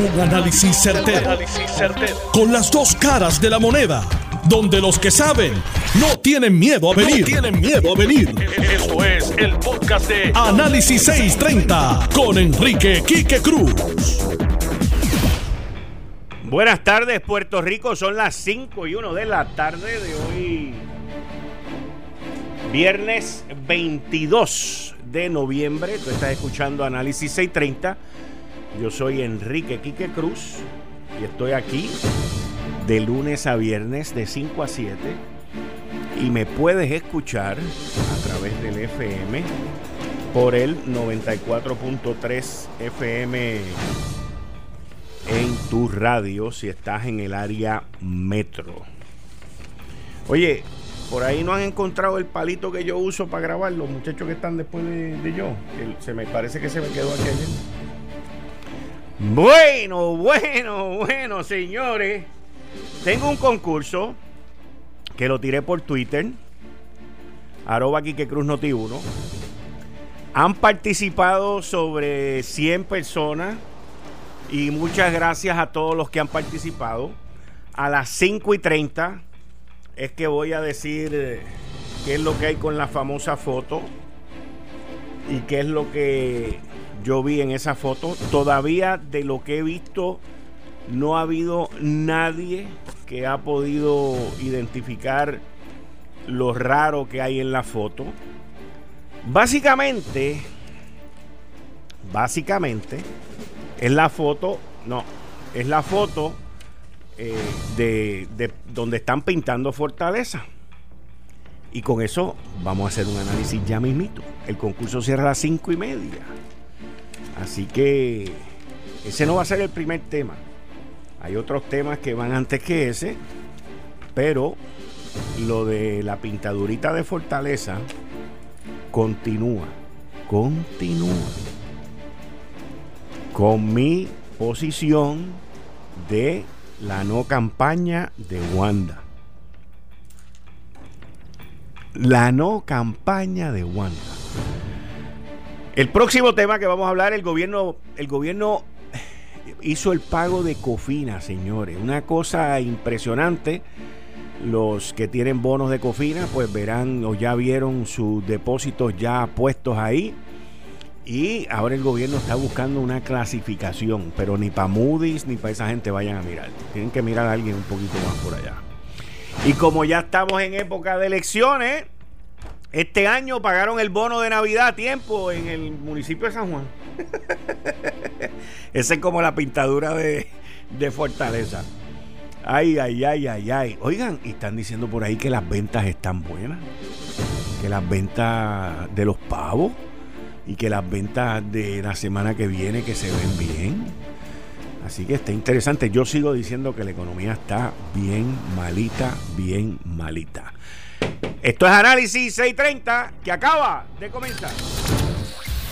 Un análisis certero, Con las dos caras de la moneda. Donde los que saben no tienen miedo a venir. tienen miedo a venir. Esto es el podcast de Análisis 630 con Enrique Quique Cruz. Buenas tardes, Puerto Rico. Son las 5 y 1 de la tarde de hoy. Viernes 22 de noviembre. Tú estás escuchando Análisis 630 yo soy Enrique Quique Cruz y estoy aquí de lunes a viernes de 5 a 7 y me puedes escuchar a través del FM por el 94.3 FM en tu radio si estás en el área metro. Oye, por ahí no han encontrado el palito que yo uso para grabar, los muchachos que están después de, yo. se me parece que se me quedó aquí ayer. Bueno, bueno, bueno, señores. Tengo un concurso que lo tiré por Twitter. Arroba Quique Cruz Noti 1. Han participado sobre 100 personas. Y muchas gracias a todos los que han participado. A las 5 y 30 es que voy a decir eh, qué es lo que hay con la famosa foto. Y qué es lo que yo vi en esa foto. Todavía de lo que he visto, no ha habido nadie que ha podido identificar lo raro que hay en la foto. Básicamente, básicamente, es la foto, no, es la foto eh, de, de donde están pintando Fortaleza. Y con eso vamos a hacer un análisis ya mismito. El concurso cierra a las cinco y media. Así que ese no va a ser el primer tema. Hay otros temas que van antes que ese, pero lo de la pintadurita de fortaleza continúa, continúa con mi posición de la no campaña de Wanda. La no campaña de Wanda. El próximo tema que vamos a hablar, el gobierno, el gobierno hizo el pago de Cofina, señores. Una cosa impresionante. Los que tienen bonos de Cofina, pues verán o ya vieron sus depósitos ya puestos ahí. Y ahora el gobierno está buscando una clasificación, pero ni para Moody's ni para esa gente vayan a mirar. Tienen que mirar a alguien un poquito más por allá. Y como ya estamos en época de elecciones, este año pagaron el bono de Navidad a tiempo en el municipio de San Juan. Esa es como la pintadura de, Fortaleza. Ay, ay, ay, ay, ay. Oigan, y están diciendo por ahí que las ventas están buenas. Que las ventas de los pavos y que las ventas de la semana que viene que se ven bien. Así que está interesante. Yo sigo diciendo que la economía está bien malita, bien malita. Esto es Análisis 630 que acaba de comenzar.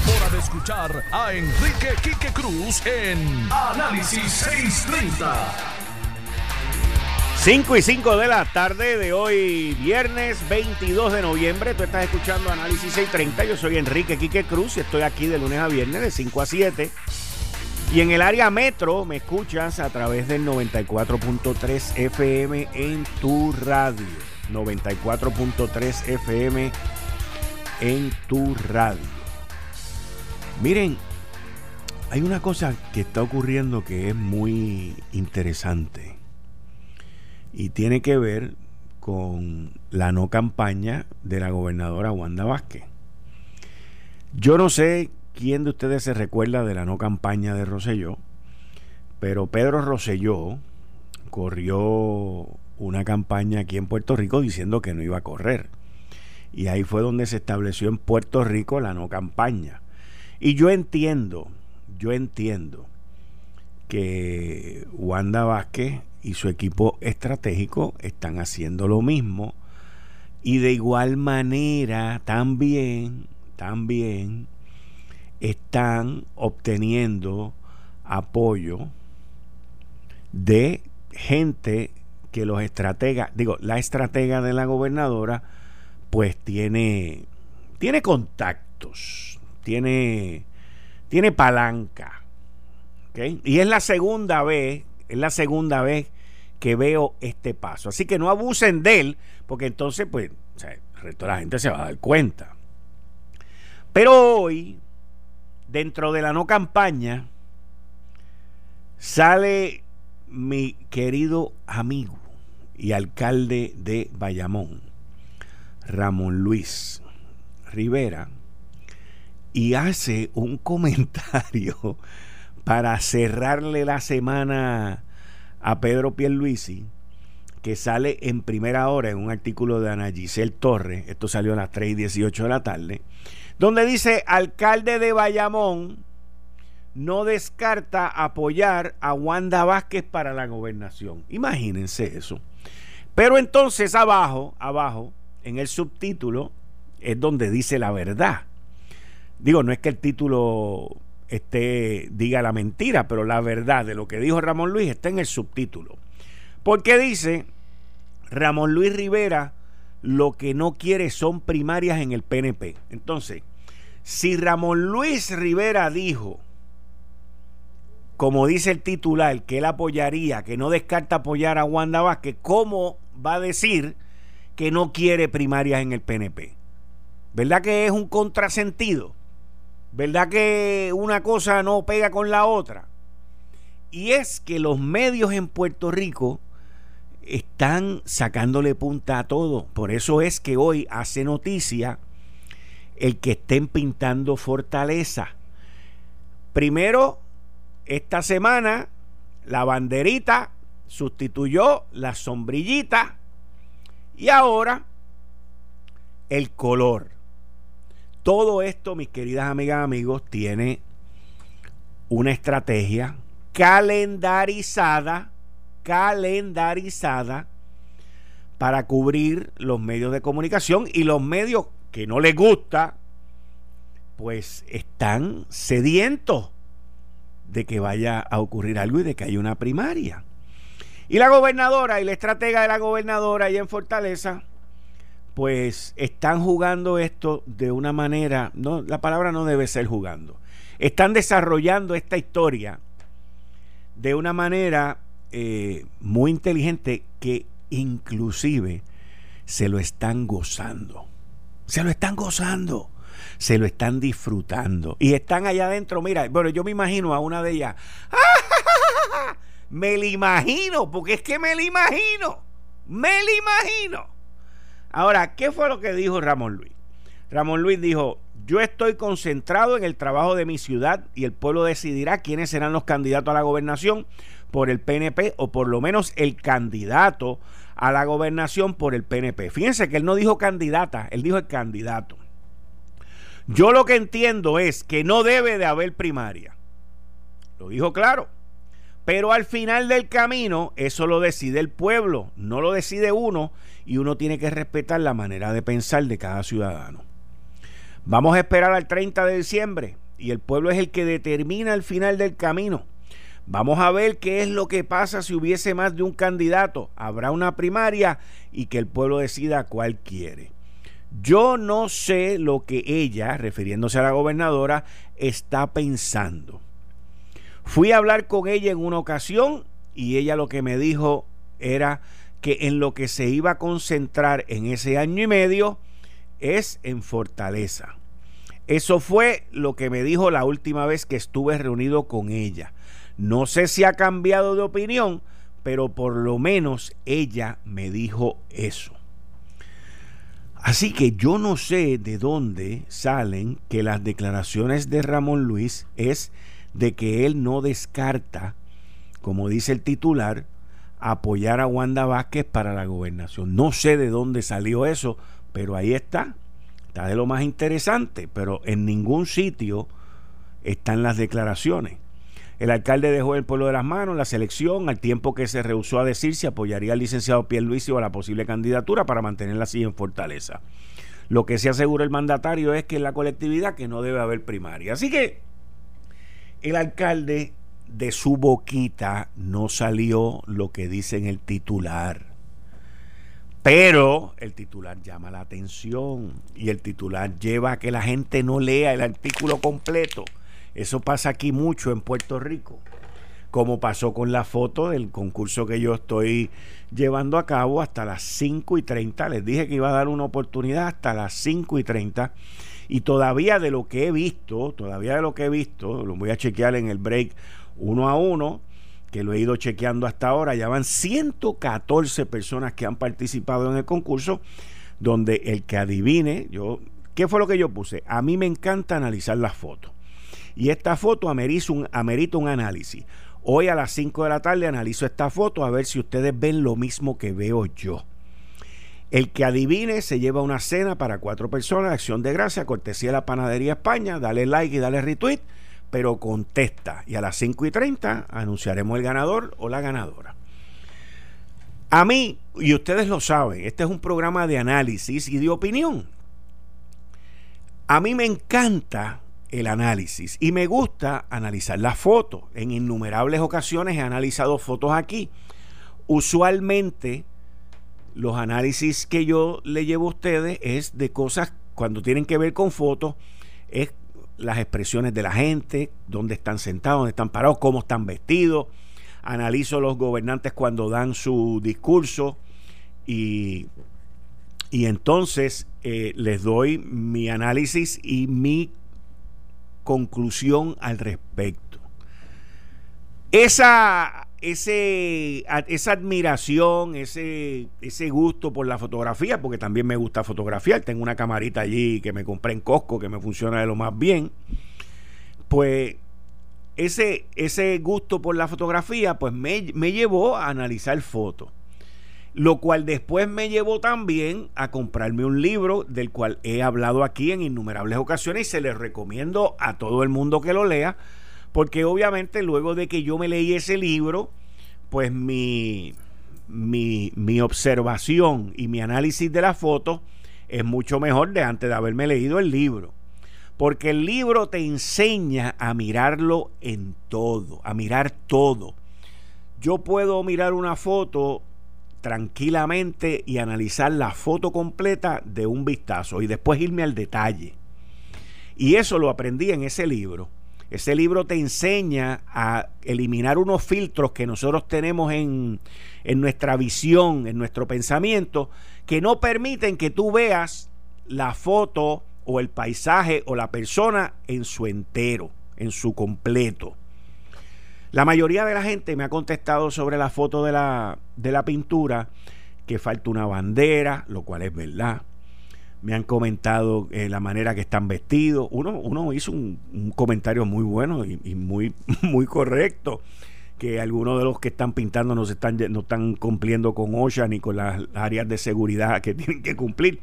hora de escuchar a Enrique Quique Cruz en Análisis 630. 5 y 5 de la tarde de hoy, viernes 22 de noviembre. Tú estás escuchando Análisis 630. Yo soy Enrique Quique Cruz y estoy aquí de lunes a viernes de 5 a 7 y en el área metro me escuchas a través del 94.3 FM en tu radio. 94.3 FM en tu radio. Miren, hay una cosa que está ocurriendo que es muy interesante y tiene que ver con la no campaña de la gobernadora Wanda Vázquez. Yo no sé quién de ustedes se recuerda de la no campaña de Roselló, pero Pedro Roselló corrió una campaña aquí en Puerto Rico diciendo que no iba a correr. Y ahí fue donde se estableció en Puerto Rico la no campaña. Y yo entiendo, yo entiendo que Wanda Vázquez y su equipo estratégico están haciendo lo mismo. Y de igual manera también también están obteniendo apoyo de gente que los estrategas, digo, la estratega de la gobernadora, pues tiene, tiene contactos, tiene, tiene palanca. Y es la segunda vez, es la segunda vez que veo este paso. Así que no abusen de él, porque entonces, pues, el resto de la gente se va a dar cuenta. Pero hoy, dentro de la no campaña, sale mi querido amigo y alcalde de Bayamón, Ramón Luis Rivera, y hace un comentario para cerrarle la semana a Pedro Pierluisi, que sale en primera hora en un artículo de Ana Giselle Torres, esto salió a las 3 y 18 de la tarde, donde dice, alcalde de Bayamón no descarta apoyar a Wanda Vázquez para la gobernación. Imagínense eso. Pero entonces abajo, abajo, en el subtítulo, es donde dice la verdad. Digo, no es que el título esté, diga la mentira, pero la verdad de lo que dijo Ramón Luis está en el subtítulo. Porque dice, Ramón Luis Rivera lo que no quiere son primarias en el PNP. Entonces, si Ramón Luis Rivera dijo, como dice el titular, que él apoyaría, que no descarta apoyar a Wanda Vázquez, ¿cómo va a decir que no quiere primarias en el PNP. ¿Verdad que es un contrasentido? ¿Verdad que una cosa no pega con la otra? Y es que los medios en Puerto Rico están sacándole punta a todo. Por eso es que hoy hace noticia el que estén pintando fortaleza. Primero, esta semana, la banderita sustituyó la sombrillita y ahora el color. Todo esto, mis queridas amigas, amigos, tiene una estrategia calendarizada, calendarizada para cubrir los medios de comunicación y los medios que no les gusta, pues están sedientos de que vaya a ocurrir algo y de que haya una primaria. Y la gobernadora y la estratega de la gobernadora allá en Fortaleza, pues están jugando esto de una manera, no, la palabra no debe ser jugando, están desarrollando esta historia de una manera eh, muy inteligente que inclusive se lo están gozando, se lo están gozando se lo están disfrutando. Y están allá adentro, mira, bueno, yo me imagino a una de ellas. Me la imagino, porque es que me la imagino. Me la imagino. Ahora, ¿qué fue lo que dijo Ramón Luis? Ramón Luis dijo, yo estoy concentrado en el trabajo de mi ciudad y el pueblo decidirá quiénes serán los candidatos a la gobernación por el PNP o por lo menos el candidato a la gobernación por el PNP. Fíjense que él no dijo candidata, él dijo el candidato. Yo lo que entiendo es que no debe de haber primaria. Lo dijo claro. Pero al final del camino, eso lo decide el pueblo, no lo decide uno, y uno tiene que respetar la manera de pensar de cada ciudadano. Vamos a esperar al 30 de diciembre, y el pueblo es el que determina el final del camino. Vamos a ver qué es lo que pasa si hubiese más de un candidato. Habrá una primaria y que el pueblo decida cuál quiere. Yo no sé lo que ella, refiriéndose a la gobernadora, está pensando. Fui a hablar con ella en una ocasión y ella lo que me dijo era que en lo que se iba a concentrar en ese año y medio es en Fortaleza. Eso fue lo que me dijo la última vez que estuve reunido con ella. No sé si ha cambiado de opinión, pero por lo menos ella me dijo eso. Así que yo no sé de dónde salen que las declaraciones de Ramón Luis es de que él no descarta, como dice el titular, apoyar a Wanda Vázquez para la gobernación. No sé de dónde salió eso, pero ahí está. Está de lo más interesante, pero en ningún sitio están las declaraciones. El alcalde dejó el pueblo de las manos la selección al tiempo que se rehusó a decir si apoyaría al licenciado Pierluisi o a la posible candidatura para mantenerla así en Fortaleza. Lo que se asegura el mandatario es que en la colectividad que no debe haber primaria. Así que el alcalde de su boquita no salió lo que dice en el titular. Pero el titular llama la atención y el titular lleva a que la gente no lea el artículo completo. Eso pasa aquí mucho en Puerto Rico, como pasó con la foto del concurso que yo estoy llevando a cabo hasta las 5 y 30. Les dije que iba a dar una oportunidad hasta las 5 y 30. Y todavía de lo que he visto, todavía de lo que he visto, lo voy a chequear en el break uno a uno, que lo he ido chequeando hasta ahora, ya van 114 personas que han participado en el concurso, donde el que adivine, yo, ¿qué fue lo que yo puse? A mí me encanta analizar las fotos. Y esta foto amerita un, amerita un análisis. Hoy a las 5 de la tarde analizo esta foto a ver si ustedes ven lo mismo que veo yo. El que adivine se lleva una cena para cuatro personas, acción de gracia, cortesía de la Panadería España, dale like y dale retweet pero contesta. Y a las 5 y 30 anunciaremos el ganador o la ganadora. A mí, y ustedes lo saben, este es un programa de análisis y de opinión. A mí me encanta el análisis y me gusta analizar las fotos. En innumerables ocasiones he analizado fotos aquí. Usualmente los análisis que yo le llevo a ustedes es de cosas cuando tienen que ver con fotos, es las expresiones de la gente, dónde están sentados, dónde están parados, cómo están vestidos. Analizo los gobernantes cuando dan su discurso y, y entonces eh, les doy mi análisis y mi conclusión al respecto. Esa ese, esa admiración, ese, ese gusto por la fotografía, porque también me gusta fotografiar, tengo una camarita allí que me compré en Costco, que me funciona de lo más bien, pues ese, ese gusto por la fotografía, pues me, me llevó a analizar fotos. Lo cual después me llevó también a comprarme un libro del cual he hablado aquí en innumerables ocasiones y se les recomiendo a todo el mundo que lo lea porque obviamente luego de que yo me leí ese libro, pues mi, mi, observación y mi análisis de la foto es mucho mejor de antes de haberme leído el libro. Porque el libro te enseña a mirarlo en todo, a mirar todo. Yo puedo mirar una foto tranquilamente y analizar la foto completa de un vistazo y después irme al detalle. Y eso lo aprendí en ese libro. Ese libro te enseña a eliminar unos filtros que nosotros tenemos en, en nuestra visión, en nuestro pensamiento, que no permiten que tú veas la foto o el paisaje o la persona en su entero, en su completo. La mayoría de la gente me ha contestado sobre la foto de la, de la pintura que falta una bandera, lo cual es verdad me han comentado eh, la manera que están vestidos. Uno, uno hizo un, comentario muy bueno y, muy, muy correcto, que algunos de los que están pintando no, se están, no están cumpliendo con OSHA ni con las áreas de seguridad que tienen que cumplir.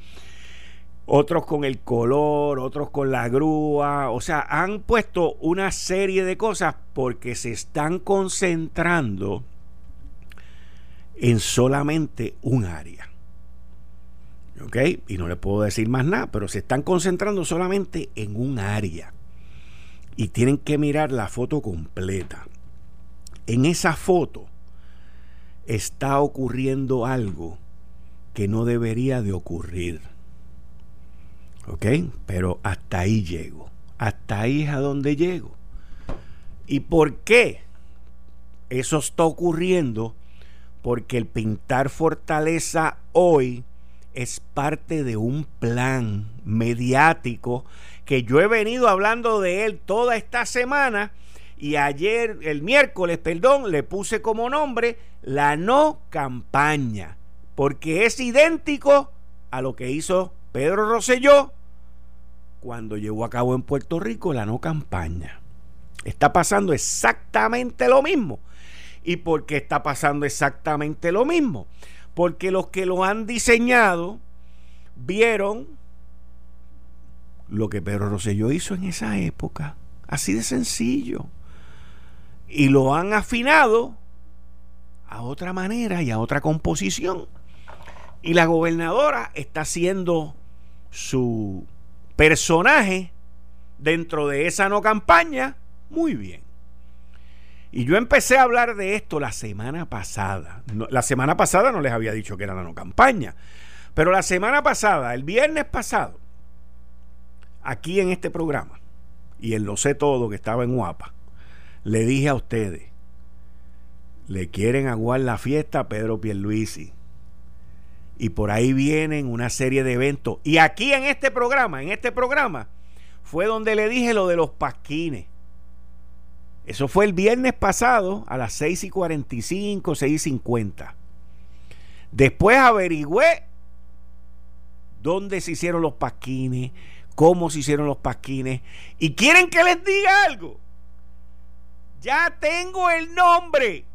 Otros con el color, otros con la grúa. O sea, han puesto una serie de cosas porque se están concentrando en solamente un área. Y no le puedo decir más nada, pero se están concentrando solamente en un área y tienen que mirar la foto completa. En esa foto está ocurriendo algo que no debería de ocurrir. ¿Ok? Pero hasta ahí llego. Hasta ahí es a donde llego. ¿Y por qué eso está ocurriendo? Porque el pintar fortaleza hoy es parte de un plan mediático que yo he venido hablando de él toda esta semana y ayer, el miércoles, perdón, le puse como nombre la no campaña, porque es idéntico a lo que hizo Pedro Rosselló cuando llevó a cabo en Puerto Rico la no campaña. Está pasando exactamente lo mismo. ¿Y por qué está pasando exactamente lo mismo? Porque los que lo han diseñado vieron lo que Pedro Rosselló hizo en esa época. Así de sencillo. y lo han afinado a otra manera y a otra composición. Y la gobernadora está haciendo su personaje dentro de esa no campaña muy bien. Y yo empecé a hablar de esto la semana pasada. la semana pasada no les había dicho que era la no campaña. Pero la semana pasada, el viernes pasado, aquí en este programa, y en Lo Sé Todo, que estaba en Guapa, le dije a ustedes, le quieren aguar la fiesta a Pedro Pierluisi. Y por ahí vienen una serie de eventos. Y aquí en este programa, en este programa, fue donde le dije lo de los pasquines. Eso fue el viernes pasado a las 6 y 45, 6 y 50. Después averigüé dónde se hicieron los pasquines, cómo se hicieron los pasquines. Y quieren que les diga algo. Ya tengo el nombre.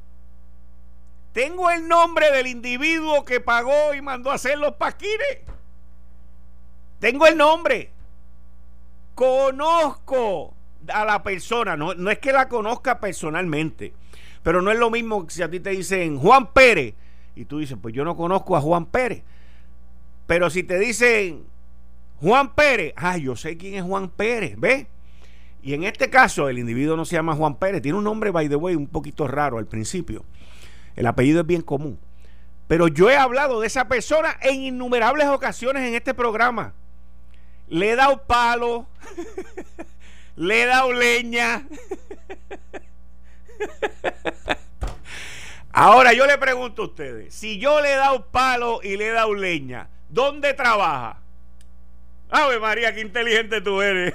Tengo el nombre del individuo que pagó y mandó a hacer los pasquines. Tengo el nombre. Conozco a la persona. No, no es que la conozca personalmente. Pero no es lo mismo si a ti te dicen Juan Pérez. Y tú dices, pues yo no conozco a Juan Pérez. Pero si te dicen Juan Pérez, ah, yo sé quién es Juan Pérez, ¿ves? Y en este caso, el individuo no se llama Juan Pérez, tiene un nombre, by the way, un poquito raro al principio. El apellido es bien común. Pero yo he hablado de esa persona en innumerables ocasiones en este programa. Le he dado palo, le he dado leña. Ahora yo le pregunto a ustedes, si yo le he dado palo y le he dado leña, ¿Dónde trabaja? Ave María, qué inteligente tú eres.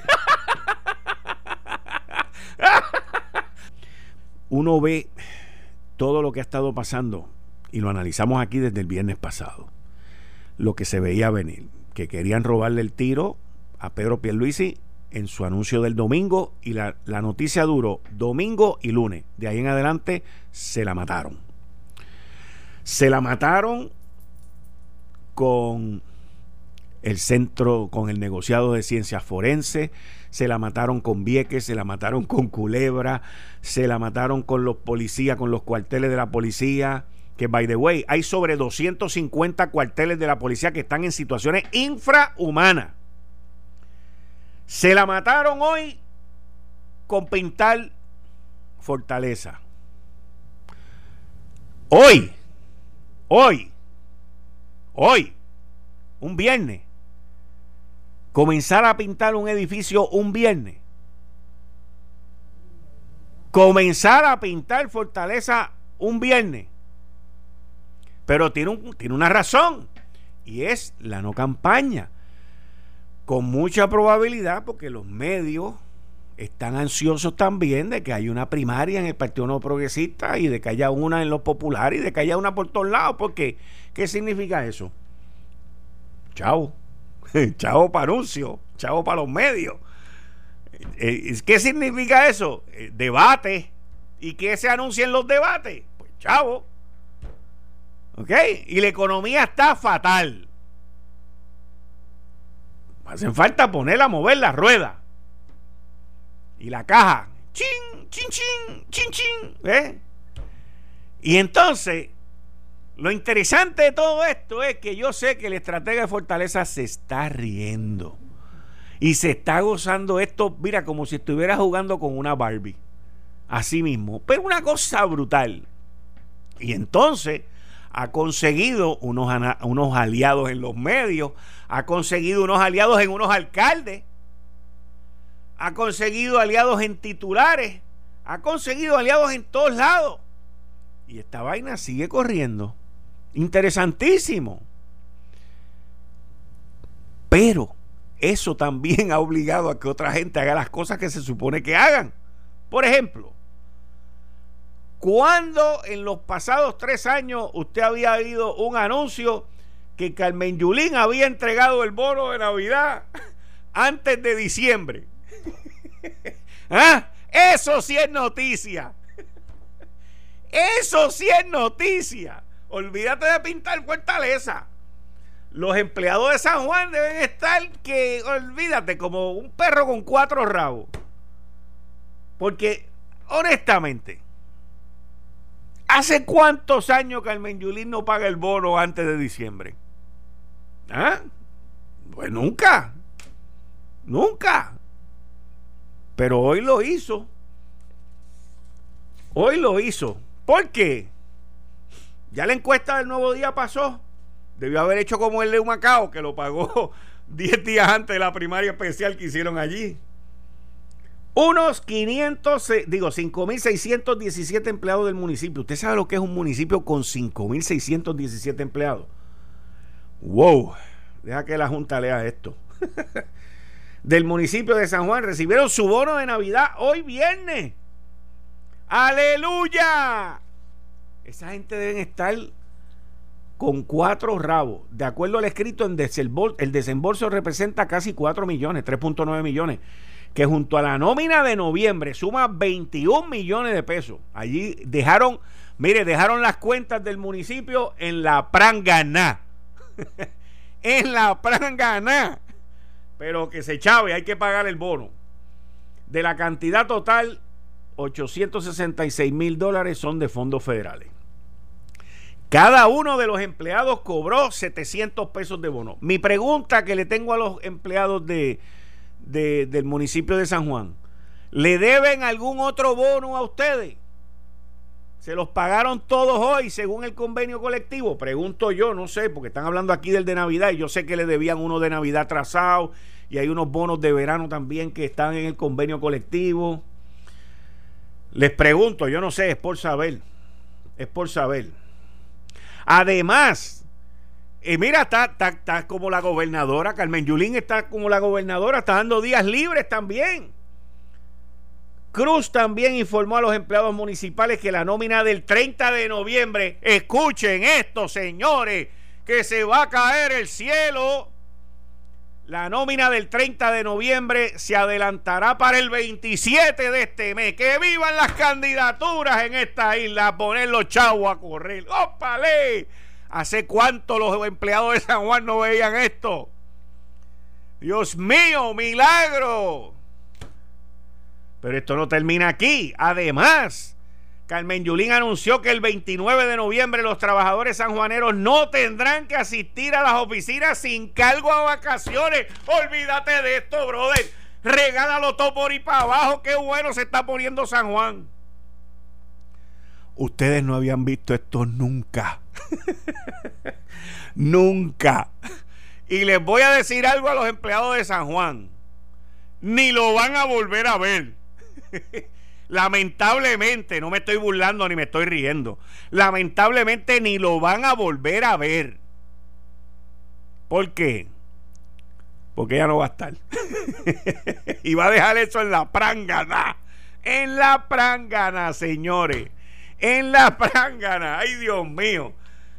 Uno ve todo lo que ha estado pasando y lo analizamos aquí desde el viernes pasado. Lo que se veía venir, que querían robarle el tiro a Pedro Pierluisi en su anuncio del domingo y la, la noticia duró domingo y lunes. De ahí en adelante se la mataron. Se la mataron con el centro, con el negociado de ciencias forenses, se la mataron con Vieques, se la mataron con Culebra, se la mataron con los policías, con los cuarteles de la policía, que by the way, hay sobre 250 cuarteles de la policía que están en situaciones infrahumanas. Se la mataron hoy con pintar fortaleza. Hoy, hoy, hoy, un viernes, comenzar a pintar un edificio un viernes, comenzar a pintar Fortaleza un viernes, pero tiene, tiene una razón y es la no campaña. Con mucha probabilidad, porque los medios están ansiosos también de que haya una primaria en el Partido No Progresista y de que haya una en los populares y de que haya una por todos lados. Porque, ¿qué significa eso? Chao. Chao para anuncio. Chao para los medios. Eh, ¿Qué significa eso? Eh, debate. ¿Y qué se anuncia en los debates? Pues chavo. ¿Ok? Y la economía está fatal. Hacen falta ponerla a mover la rueda. Y la caja. Chin, chin, chin, chin, chin. ¿eh? Y entonces lo interesante de todo esto es que yo sé que el estratega de Fortaleza se está riendo. Y se está gozando esto, mira, como si estuviera jugando con una Barbie. Así mismo. Pero una cosa brutal. Y entonces ha conseguido unos, unos aliados en los medios, ha conseguido unos aliados en unos alcaldes, ha conseguido aliados en titulares, ha conseguido aliados en todos lados. Y esta vaina sigue corriendo. Interesantísimo. Pero eso también ha obligado a que otra gente haga las cosas que se supone que hagan. Por ejemplo, cuando en los pasados tres años usted había oído un anuncio que Carmen Yulín había entregado el bono de Navidad antes de diciembre? ¿Ah? Eso sí es noticia. Eso sí es noticia. Olvídate de pintar fortaleza. Los empleados de San Juan deben estar que, olvídate, como un perro con cuatro rabos. Porque, honestamente, ¿Hace cuántos años Carmen Yulín no paga el bono antes de diciembre? ¿Ah? Pues nunca. Nunca. Pero hoy lo hizo. Hoy lo hizo. ¿Por qué? Ya la encuesta del nuevo día pasó. Debió haber hecho como el de Macao, que lo pagó 10 días antes de la primaria especial que hicieron allí. Unos 500, digo, 5.617 empleados del municipio. ¿Usted sabe lo que es un municipio con 5.617 empleados? ¡Wow! Deja que la Junta lea esto. del municipio de San Juan recibieron su bono de Navidad hoy viernes. ¡Aleluya! Esa gente deben estar con cuatro rabos. De acuerdo al escrito, en el desembolso representa casi 4 millones, 3.9 millones que junto a la nómina de noviembre suma 21 millones de pesos. Allí dejaron, mire, dejaron las cuentas del municipio en la prangana. en la prangana. Pero que se chave, hay que pagar el bono. De la cantidad total, 866 mil dólares son de fondos federales. Cada uno de los empleados cobró 700 pesos de bono. Mi pregunta que le tengo a los empleados de, del municipio de San Juan, ¿le deben algún otro bono a ustedes? ¿Se los pagaron todos hoy según el convenio colectivo? Pregunto yo, no sé, porque están hablando aquí del de Navidad y yo sé que le debían uno de Navidad trazado y hay unos bonos de verano también que están en el convenio colectivo. Les pregunto, yo no sé, es por saber, es por saber. Además, y mira, está, está, como la gobernadora, Carmen Yulín está como la gobernadora, está dando días libres también. Cruz también informó a los empleados municipales que la nómina del 30 de noviembre, escuchen esto, señores, que se va a caer el cielo. La nómina del 30 de noviembre se adelantará para el 27 de este mes. Que vivan las candidaturas en esta isla a poner los chavos a correr. ¡Ópale! ¿Hace cuánto los empleados de San Juan no veían esto? Dios mío, milagro. Pero esto no termina aquí. Además, Carmen Yulín anunció que el 29 de noviembre los trabajadores sanjuaneros no tendrán que asistir a las oficinas sin cargo a vacaciones. Olvídate de esto, brother. Regálalo todo por y para abajo. Qué bueno se está poniendo San Juan. Ustedes no habían visto esto nunca. nunca. Y les voy a decir algo a los empleados de San Juan. Ni lo van a volver a ver. Lamentablemente, no me estoy burlando ni me estoy riendo. Lamentablemente ni lo van a volver a ver. ¿Por qué? Porque ya no va a estar. y va a dejar eso en la prangana. En la prangana, señores en la prangana. Ay, Dios mío.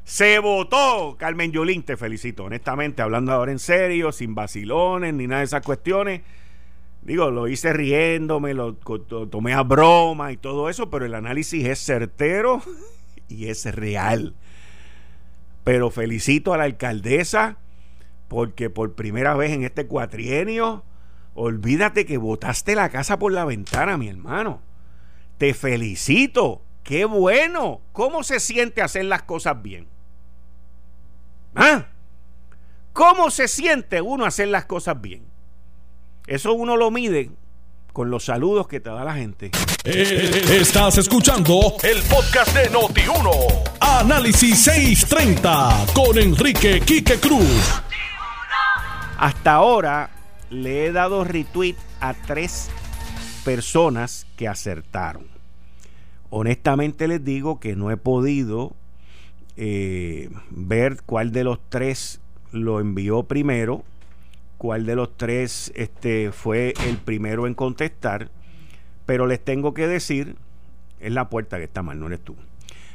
Se votó. Carmen Yulín, te felicito. Honestamente, hablando ahora en serio, sin vacilones ni nada de esas cuestiones. Digo, lo hice riéndome, lo, tomé a broma y todo eso, pero el análisis es certero y es real. Pero felicito a la alcaldesa porque por primera vez en este cuatrienio, olvídate que botaste la casa por la ventana, mi hermano. Te felicito. ¡Qué bueno! ¿Cómo se siente hacer las cosas bien? ¿Ah? ¿Cómo se siente uno hacer las cosas bien? Eso uno lo mide con los saludos que te da la gente. Eh, estás escuchando el podcast de Noti1. Análisis 630 con Enrique Quique Cruz. Hasta ahora le he dado retweet a tres personas que acertaron honestamente les digo que no he podido eh, ver cuál de los tres lo envió primero, cuál de los tres este, fue el primero en contestar, pero les tengo que decir, es la puerta que está mal, no eres tú,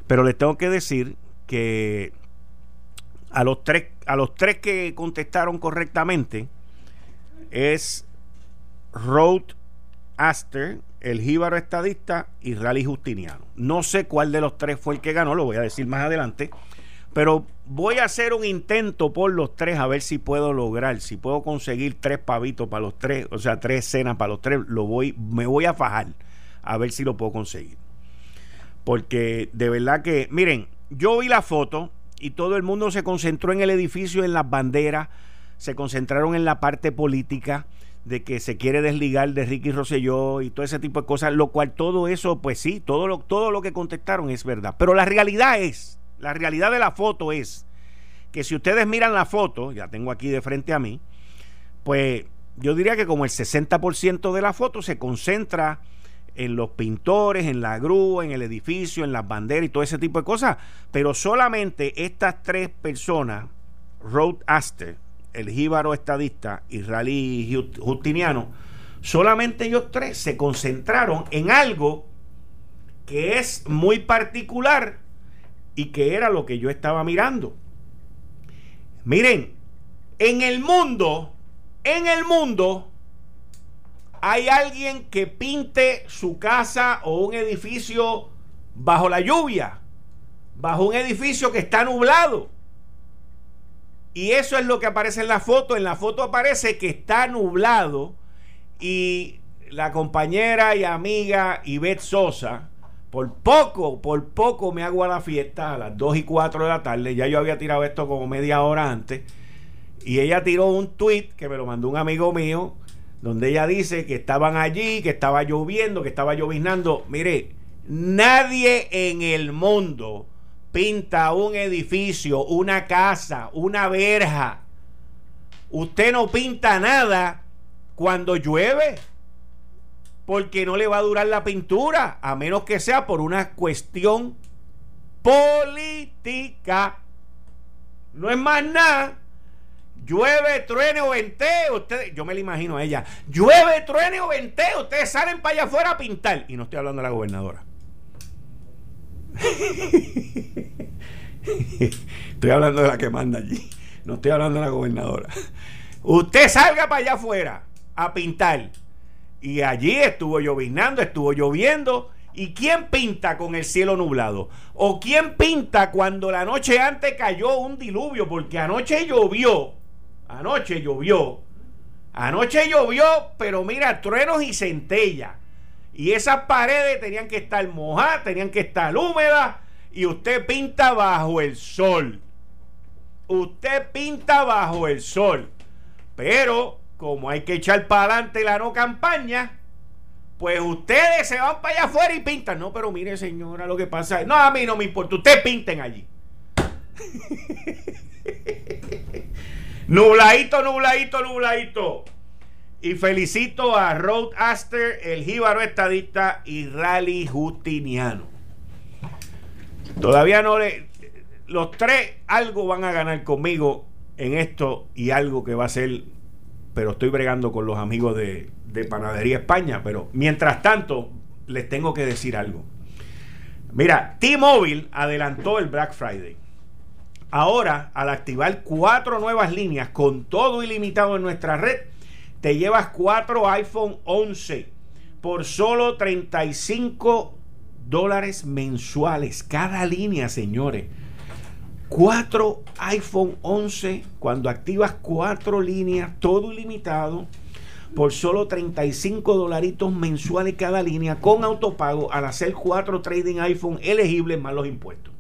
pero les tengo que decir que a los tres, a los tres que contestaron correctamente es Road Aster, el Jíbaro Estadista y Rally Justiniano. No sé cuál de los tres fue el que ganó, lo voy a decir más adelante, pero voy a hacer un intento por los tres a ver si puedo lograr, si puedo conseguir tres pavitos para los tres, o sea, tres cenas para los tres, lo voy, me voy a fajar a ver si lo puedo conseguir. Porque de verdad que, miren, yo vi la foto y todo el mundo se concentró en el edificio, en las banderas, se concentraron en la parte política de que se quiere desligar de Ricky Rosselló y todo ese tipo de cosas, lo cual todo eso, pues sí, todo lo, todo lo que contestaron es verdad. Pero la realidad es, la realidad de la foto es que si ustedes miran la foto, ya tengo aquí de frente a mí, pues yo diría que como el 60% de la foto se concentra en los pintores, en la grúa, en el edificio, en las banderas y todo ese tipo de cosas. Pero solamente estas tres personas, Road Aster, el jíbaro estadista Rally Justiniano, solamente ellos tres se concentraron en algo que es muy particular y que era lo que yo estaba mirando. Miren, en el mundo, en el mundo, hay alguien que pinte su casa o un edificio bajo la lluvia, bajo un edificio que está nublado. Y eso es lo que aparece en la foto. En la foto aparece que está nublado y la compañera y amiga Ivette Sosa, por poco, por poco me hago a la fiesta a las 2 y 4 de la tarde. Ya yo había tirado esto como media hora antes. Y ella tiró un tweet que me lo mandó un amigo mío, donde ella dice que estaban allí, que estaba lloviendo, que estaba lloviznando. Mire, nadie en el mundo pinta un edificio, una casa, una verja. Usted no pinta nada cuando llueve porque no le va a durar la pintura, a menos que sea por una cuestión política. No es más nada. Llueve, truene o ventee, ustedes, yo me lo imagino a ella. Llueve, truene o ventee, ustedes salen para allá afuera a pintar. Y no estoy hablando de la gobernadora. estoy hablando de la que manda allí. No estoy hablando de la gobernadora. Usted salga para allá afuera a pintar y allí estuvo lloviznando, estuvo lloviendo. ¿Y quién pinta con el cielo nublado? ¿O quién pinta cuando la noche antes cayó un diluvio? Porque anoche llovió. Anoche llovió. Anoche llovió, pero mira, truenos y centellas. Y esas paredes tenían que estar mojadas, tenían que estar húmedas. Y usted pinta bajo el sol. Usted pinta bajo el sol. Pero como hay que echar para adelante la no campaña, pues ustedes se van para allá afuera y pintan. No, pero mire, señora, lo que pasa es. No, a mí no me importa. Ustedes pinten allí. nubladito, nubladito, nubladito. Y felicito a Road Aster, el jíbaro estadista y Rally Justiniano. Todavía no le. Los tres algo van a ganar conmigo en esto y algo que va a ser pero estoy bregando con los amigos de, Panadería España. Pero mientras tanto, les tengo que decir algo. Mira, T-Mobile adelantó el Black Friday. Ahora, al activar cuatro nuevas líneas con todo ilimitado en nuestra red, te llevas cuatro iPhone 11 por solo 35 dólares mensuales. Cada línea, señores. 4 iPhone 11 cuando activas cuatro líneas, todo ilimitado, por solo 35 dolaritos mensuales cada línea con autopago al hacer cuatro trading iPhone elegibles más los impuestos.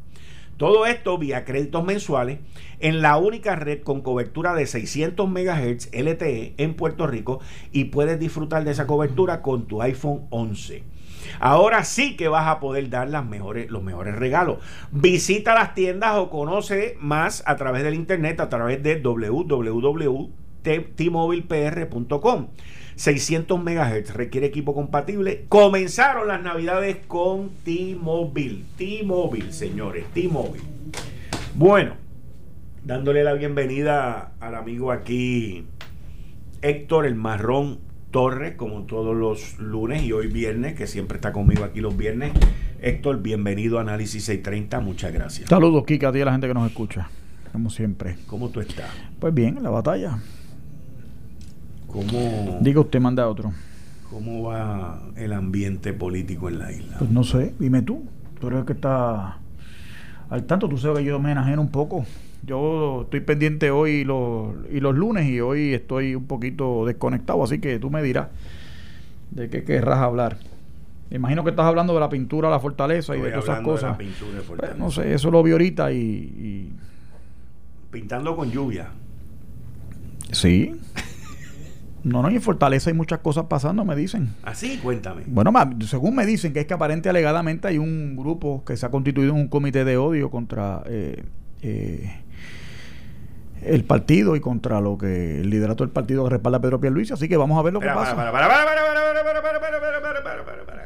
Todo esto vía créditos mensuales en la única red con cobertura de 600 MHz LTE en Puerto Rico y puedes disfrutar de esa cobertura con tu iPhone 11. Ahora sí que vas a poder dar las mejores, los mejores regalos. Visita las tiendas o conoce más a través del internet, a través de www.tmobilpr.com. 600 MHz requiere equipo compatible. Comenzaron las navidades con T-Mobile. T-Mobile, señores, T-Mobile. Bueno, dándole la bienvenida al amigo aquí, Héctor el Marrón Torres, como todos los lunes y hoy viernes, que siempre está conmigo aquí los viernes. Héctor, bienvenido a Análisis 630, muchas gracias. Saludos, Kika, a ti a la gente que nos escucha, como siempre. ¿Cómo tú estás? Pues bien, en la batalla. ¿Cómo... Diga usted, manda otro. ¿Cómo va el ambiente político en la isla? Pues no sé, dime tú. Tú eres el que está al tanto, tú sabes que yo me enajeno un poco yo estoy pendiente hoy y los, y los lunes y hoy estoy un poquito desconectado, así que tú me dirás de qué querrás hablar. Me imagino que estás hablando de la pintura la fortaleza y de todas esas cosas. Pues, no sé, eso lo vi ahorita y, Pintando con lluvia. Sí. No, no, y en Fortaleza hay muchas cosas pasando, me dicen. Así, ¿Ah, cuéntame. Bueno, según me dicen, que es que aparente alegadamente hay un grupo que se ha constituido en un comité de odio contra eh, eh, el partido y contra lo que el liderato del partido que respalda a Pedro Pierluisi. Así que vamos a ver lo que pasa.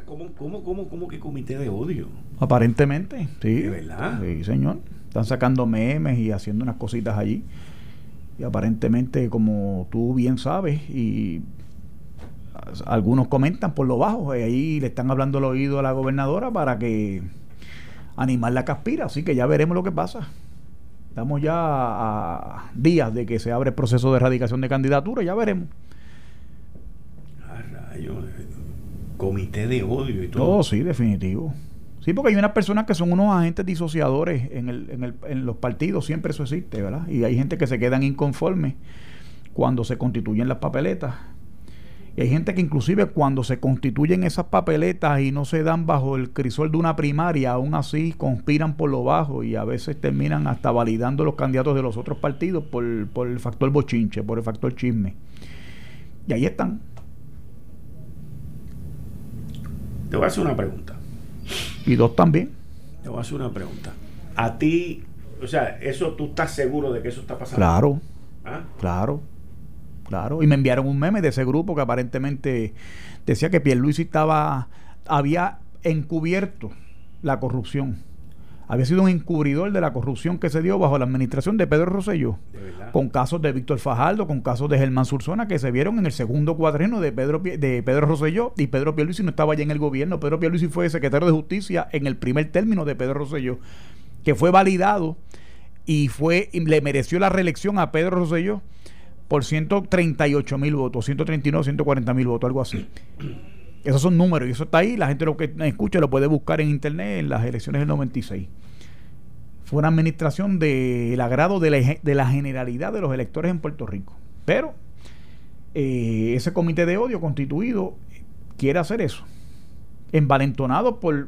¿Cómo, cómo, cómo, que comité de odio? Aparentemente, sí. ¿De verdad? Sí, señor. Están sacando memes y haciendo unas cositas allí. Y aparentemente, como tú bien sabes, y algunos comentan por lo bajo, y ahí le están hablando al oído a la gobernadora para que animar la caspira. Así que ya veremos lo que pasa. Estamos ya a días de que se abre el proceso de erradicación de candidatura, ya veremos. Ah, comité de odio y todo. Oh, sí, definitivo. Sí, porque hay unas personas que son unos agentes disociadores en, el, en, el, en los partidos, siempre eso existe, ¿verdad? Y hay gente que se quedan inconformes cuando se constituyen las papeletas y hay gente que inclusive cuando se constituyen esas papeletas y no se dan bajo el crisol de una primaria, aún así conspiran por lo bajo y a veces terminan hasta validando los candidatos de los otros partidos por, por el factor bochinche, por el factor chisme. Y ahí están. Te voy a hacer una pregunta. Y dos también. Te voy a hacer una pregunta. A ti, o sea, eso tú estás seguro de que eso está pasando. Claro. ¿Ah? Claro. Claro, y me enviaron un meme de ese grupo que aparentemente decía que Pierluisi estaba había encubierto la corrupción. Había sido un encubridor de la corrupción que se dio bajo la administración de Pedro Rosselló, con casos de Víctor Fajardo, con casos de Germán Surzona que se vieron en el segundo cuadrino de Pedro de Pedro Rosselló y Pedro Pierluisi no estaba allá en el gobierno. Pedro Pierluisi fue secretario de Justicia en el primer término de Pedro Rosselló, que fue validado y fue le mereció la reelección a Pedro Rosselló por 138 mil votos, 139, 140 mil votos, algo así. Esos son números y eso está ahí. La gente lo que escucha lo puede buscar en internet en las elecciones del 96. Fue una administración del agrado de la, de la, generalidad de los electores en Puerto Rico. Pero eh, ese comité de odio constituido quiere hacer eso. Envalentonado por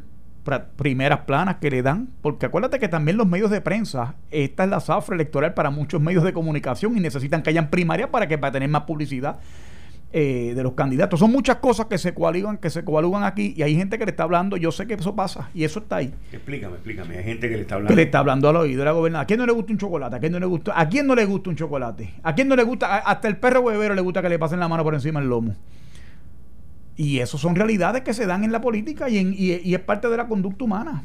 primeras planas que le dan, porque acuérdate que también los medios de prensa, esta es la zafra electoral para muchos medios de comunicación y necesitan que hayan primarias para que para tener más publicidad eh, de los candidatos. Son muchas cosas que se coalugan, que se coalugan aquí y hay gente que le está hablando, yo sé que eso pasa y eso está ahí. Explícame, explícame, hay gente que le está hablando. Que le está hablando al oído de la gobernadora. ¿A quién no le gusta un chocolate? ¿A quién no le gusta? ¿A quién no le gusta un chocolate? ¿A quién no le gusta? Hasta el perro huevero le gusta que le pasen la mano por encima del lomo. Y eso son realidades que se dan en la política y, en, y, es parte de la conducta humana.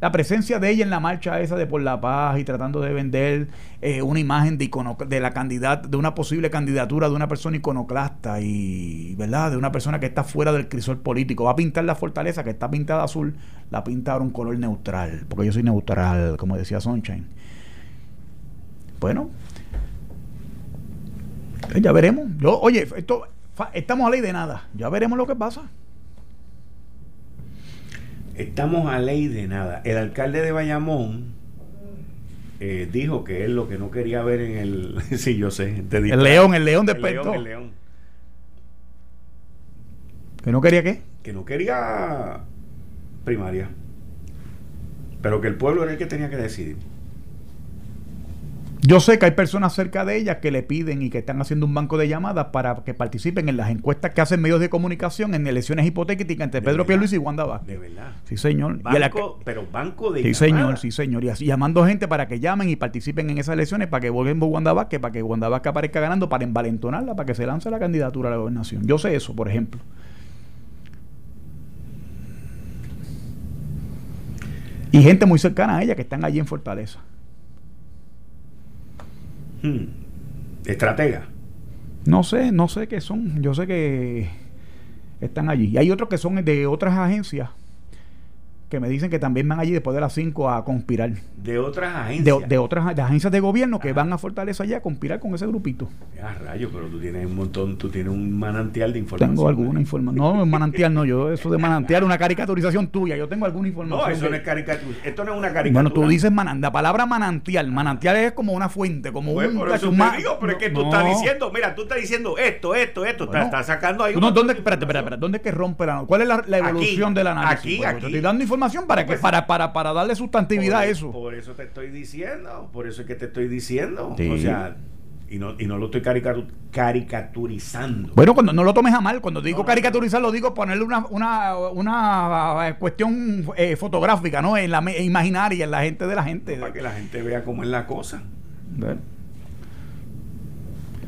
La presencia de ella en la marcha esa de por la paz y tratando de vender eh, una imagen de, de la candidata, de una posible candidatura de una persona iconoclasta y verdad de una persona que está fuera del crisol político. Va a pintar la fortaleza que está pintada azul, la pinta ahora un color neutral, porque yo soy neutral, como decía Sunshine. Bueno, ya veremos. Yo, oye, esto estamos a ley de nada. Ya veremos lo que pasa. Estamos a ley de nada. El alcalde de Bayamón eh, dijo que él lo que no quería ver en el. sí, yo sé. el león, el león despertó. El león, ¿Que no quería qué? Que no quería primaria. Pero que el pueblo era el que tenía que decidir. Yo sé que hay personas cerca de ella que le piden y que están haciendo un banco de llamadas para que participen en las encuestas que hacen medios de comunicación en elecciones hipotéticas entre Pedro Pierluisi y Wanda Vázquez. De verdad. Sí, señor. pero banco de Sí, señor, sí, señor. Y así, llamando gente para que llamen y participen en esas elecciones para que vuelvan Wanda Vázquez, para que Wanda Vázquez aparezca ganando, para envalentonarla, para que se lance la candidatura a la gobernación. Yo sé eso, por ejemplo. Y gente muy cercana a ella que están allí en Fortaleza. Hmm. Estratega. No sé, no sé qué son. Yo sé que están allí. Y hay otros que son de otras agencias que me dicen que también van allí después de las 5 a conspirar. De otras agencias. De, otras de agencias de gobierno que van a Fortaleza allá a conspirar con ese grupito. Ah, rayo, pero tú tienes un montón, tú tienes un manantial de información. Tengo alguna información. No, manantial no, yo eso de manantial, una caricaturización tuya, yo tengo alguna información. No, eso no es caricatura. Esto no es una caricatura. Bueno, tú dices manantial, la palabra manantial, manantial es como una fuente, como pues, un... Por eso digo, pero es que tú estás diciendo, mira, tú estás diciendo esto, esto, esto, estás, sacando ahí... No, ¿dónde, espérate, espérate, espérate, ¿dónde es que rompe la... ¿Cuál es la, evolución del análisis? Aquí, aquí. Te estoy dando información para que pues para para, para, darle sustantividad a eso. Por eso te estoy diciendo, por eso es que te estoy diciendo. O sea, y no, y no lo estoy caricaturizando. Bueno, cuando no lo tomes a mal, cuando digo caricaturizar, lo digo ponerle una, una, una eh, cuestión eh, fotográfica, ¿no? En la imaginaria, en la gente de la gente. para que la gente vea cómo es la cosa.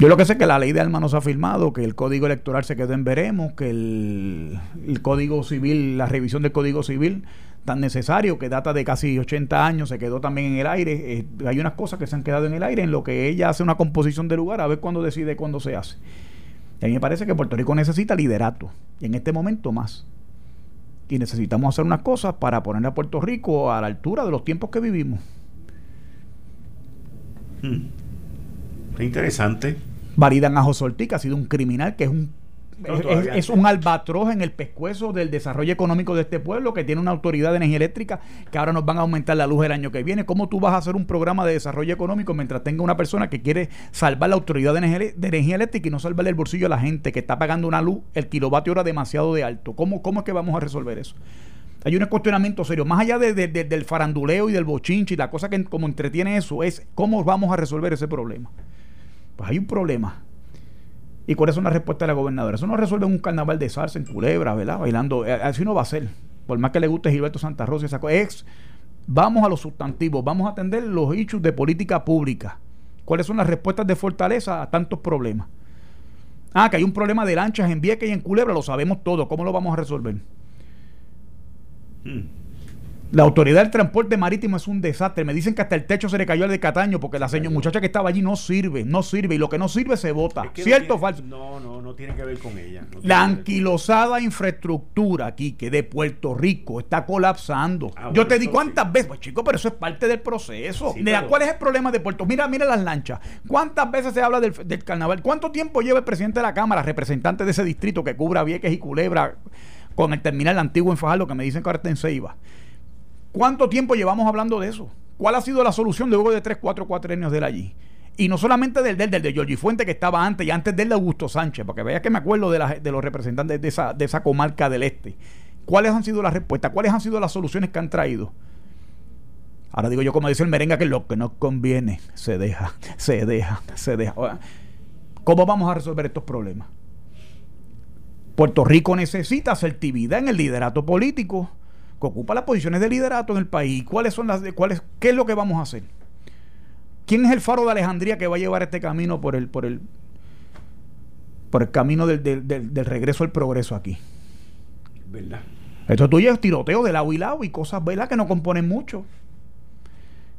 Yo lo que sé es que la ley de armas no se ha firmado, que el código electoral se quedó en veremos, que el, el código civil, la revisión del código civil tan necesario que data de casi 80 años, se quedó también en el aire. Eh, hay unas cosas que se han quedado en el aire en lo que ella hace una composición de lugar a ver cuándo decide cuándo se hace. Y a mí me parece que Puerto Rico necesita liderato, y en este momento más. Y necesitamos hacer unas cosas para poner a Puerto Rico a la altura de los tiempos que vivimos. Hmm. Interesante. Validan a José Ortiz, que ha sido un criminal, que es un es, un albatroz en el pescuezo del desarrollo económico de este pueblo que tiene una autoridad de energía eléctrica que ahora nos van a aumentar la luz el año que viene. ¿Cómo tú vas a hacer un programa de desarrollo económico mientras tenga una persona que quiere salvar la autoridad de energía, eléctrica y no salvarle el bolsillo a la gente que está pagando una luz, el kilovatio hora demasiado de alto? ¿Cómo, cómo es que vamos a resolver eso? Hay un cuestionamiento serio, más allá del faranduleo y del bochinche y la cosa que como entretiene eso, es cómo vamos a resolver ese problema. Pues hay un problema ¿Y cuáles son las respuestas de la gobernadora? Eso no resuelve un carnaval de salsa en culebra, ¿verdad? Bailando. Eh, así no va a ser. Por más que le guste Gilberto Santa Rosa esa cosa. Es, vamos a los sustantivos, vamos a atender los hechos de política pública. ¿Cuáles son las respuestas de fortaleza a tantos problemas? Ah, que hay un problema de lanchas en Vieques y en Culebra, lo sabemos todo. ¿Cómo lo vamos a resolver? Hmm. La autoridad del transporte marítimo es un desastre. Me dicen que hasta el techo se le cayó al de Cataño porque la señora muchacha que estaba allí no sirve, no sirve. Y lo que no sirve se vota. ¿Cierto o falso? No, no, no tiene que ver con ella. la anquilosada infraestructura aquí, que de Puerto Rico, está colapsando. Ah, Yo te di cuántas veces, pues chico, pero eso es parte del proceso. ¿Cuál es el problema de Puerto? Mira, mira las lanchas. ¿Cuántas veces se habla del, del carnaval? ¿Cuánto tiempo lleva el presidente de la Cámara, representante de ese distrito que cubra Vieques y Culebra, con el terminal antiguo en Fajardo, que me dicen que ahora está en Ceiba? ¿Cuánto tiempo llevamos hablando de eso? ¿Cuál ha sido la solución luego de 3, 4, 4 años de él allí? Y no solamente del, del, del de Giorgi Fuente que estaba antes y antes del de Augusto Sánchez, porque veas que me acuerdo de, de los representantes de esa, de esa comarca del este. ¿Cuáles han sido las respuestas? ¿Cuáles han sido las soluciones que han traído? Ahora digo yo, como dice el merengue, que lo que no conviene se deja, se deja, se deja. ¿Cómo vamos a resolver estos problemas? Puerto Rico necesita asertividad en el liderato político que ocupa las posiciones de liderato en el país. ¿Cuáles son las cuáles qué es lo que vamos a hacer? ¿Quién es el faro de Alejandría que va a llevar este camino por el por el por el camino del, del, regreso al progreso aquí? ¿Verdad? Esto tuyo es tiroteo de lado y lado y cosas, ¿verdad? Que no componen mucho.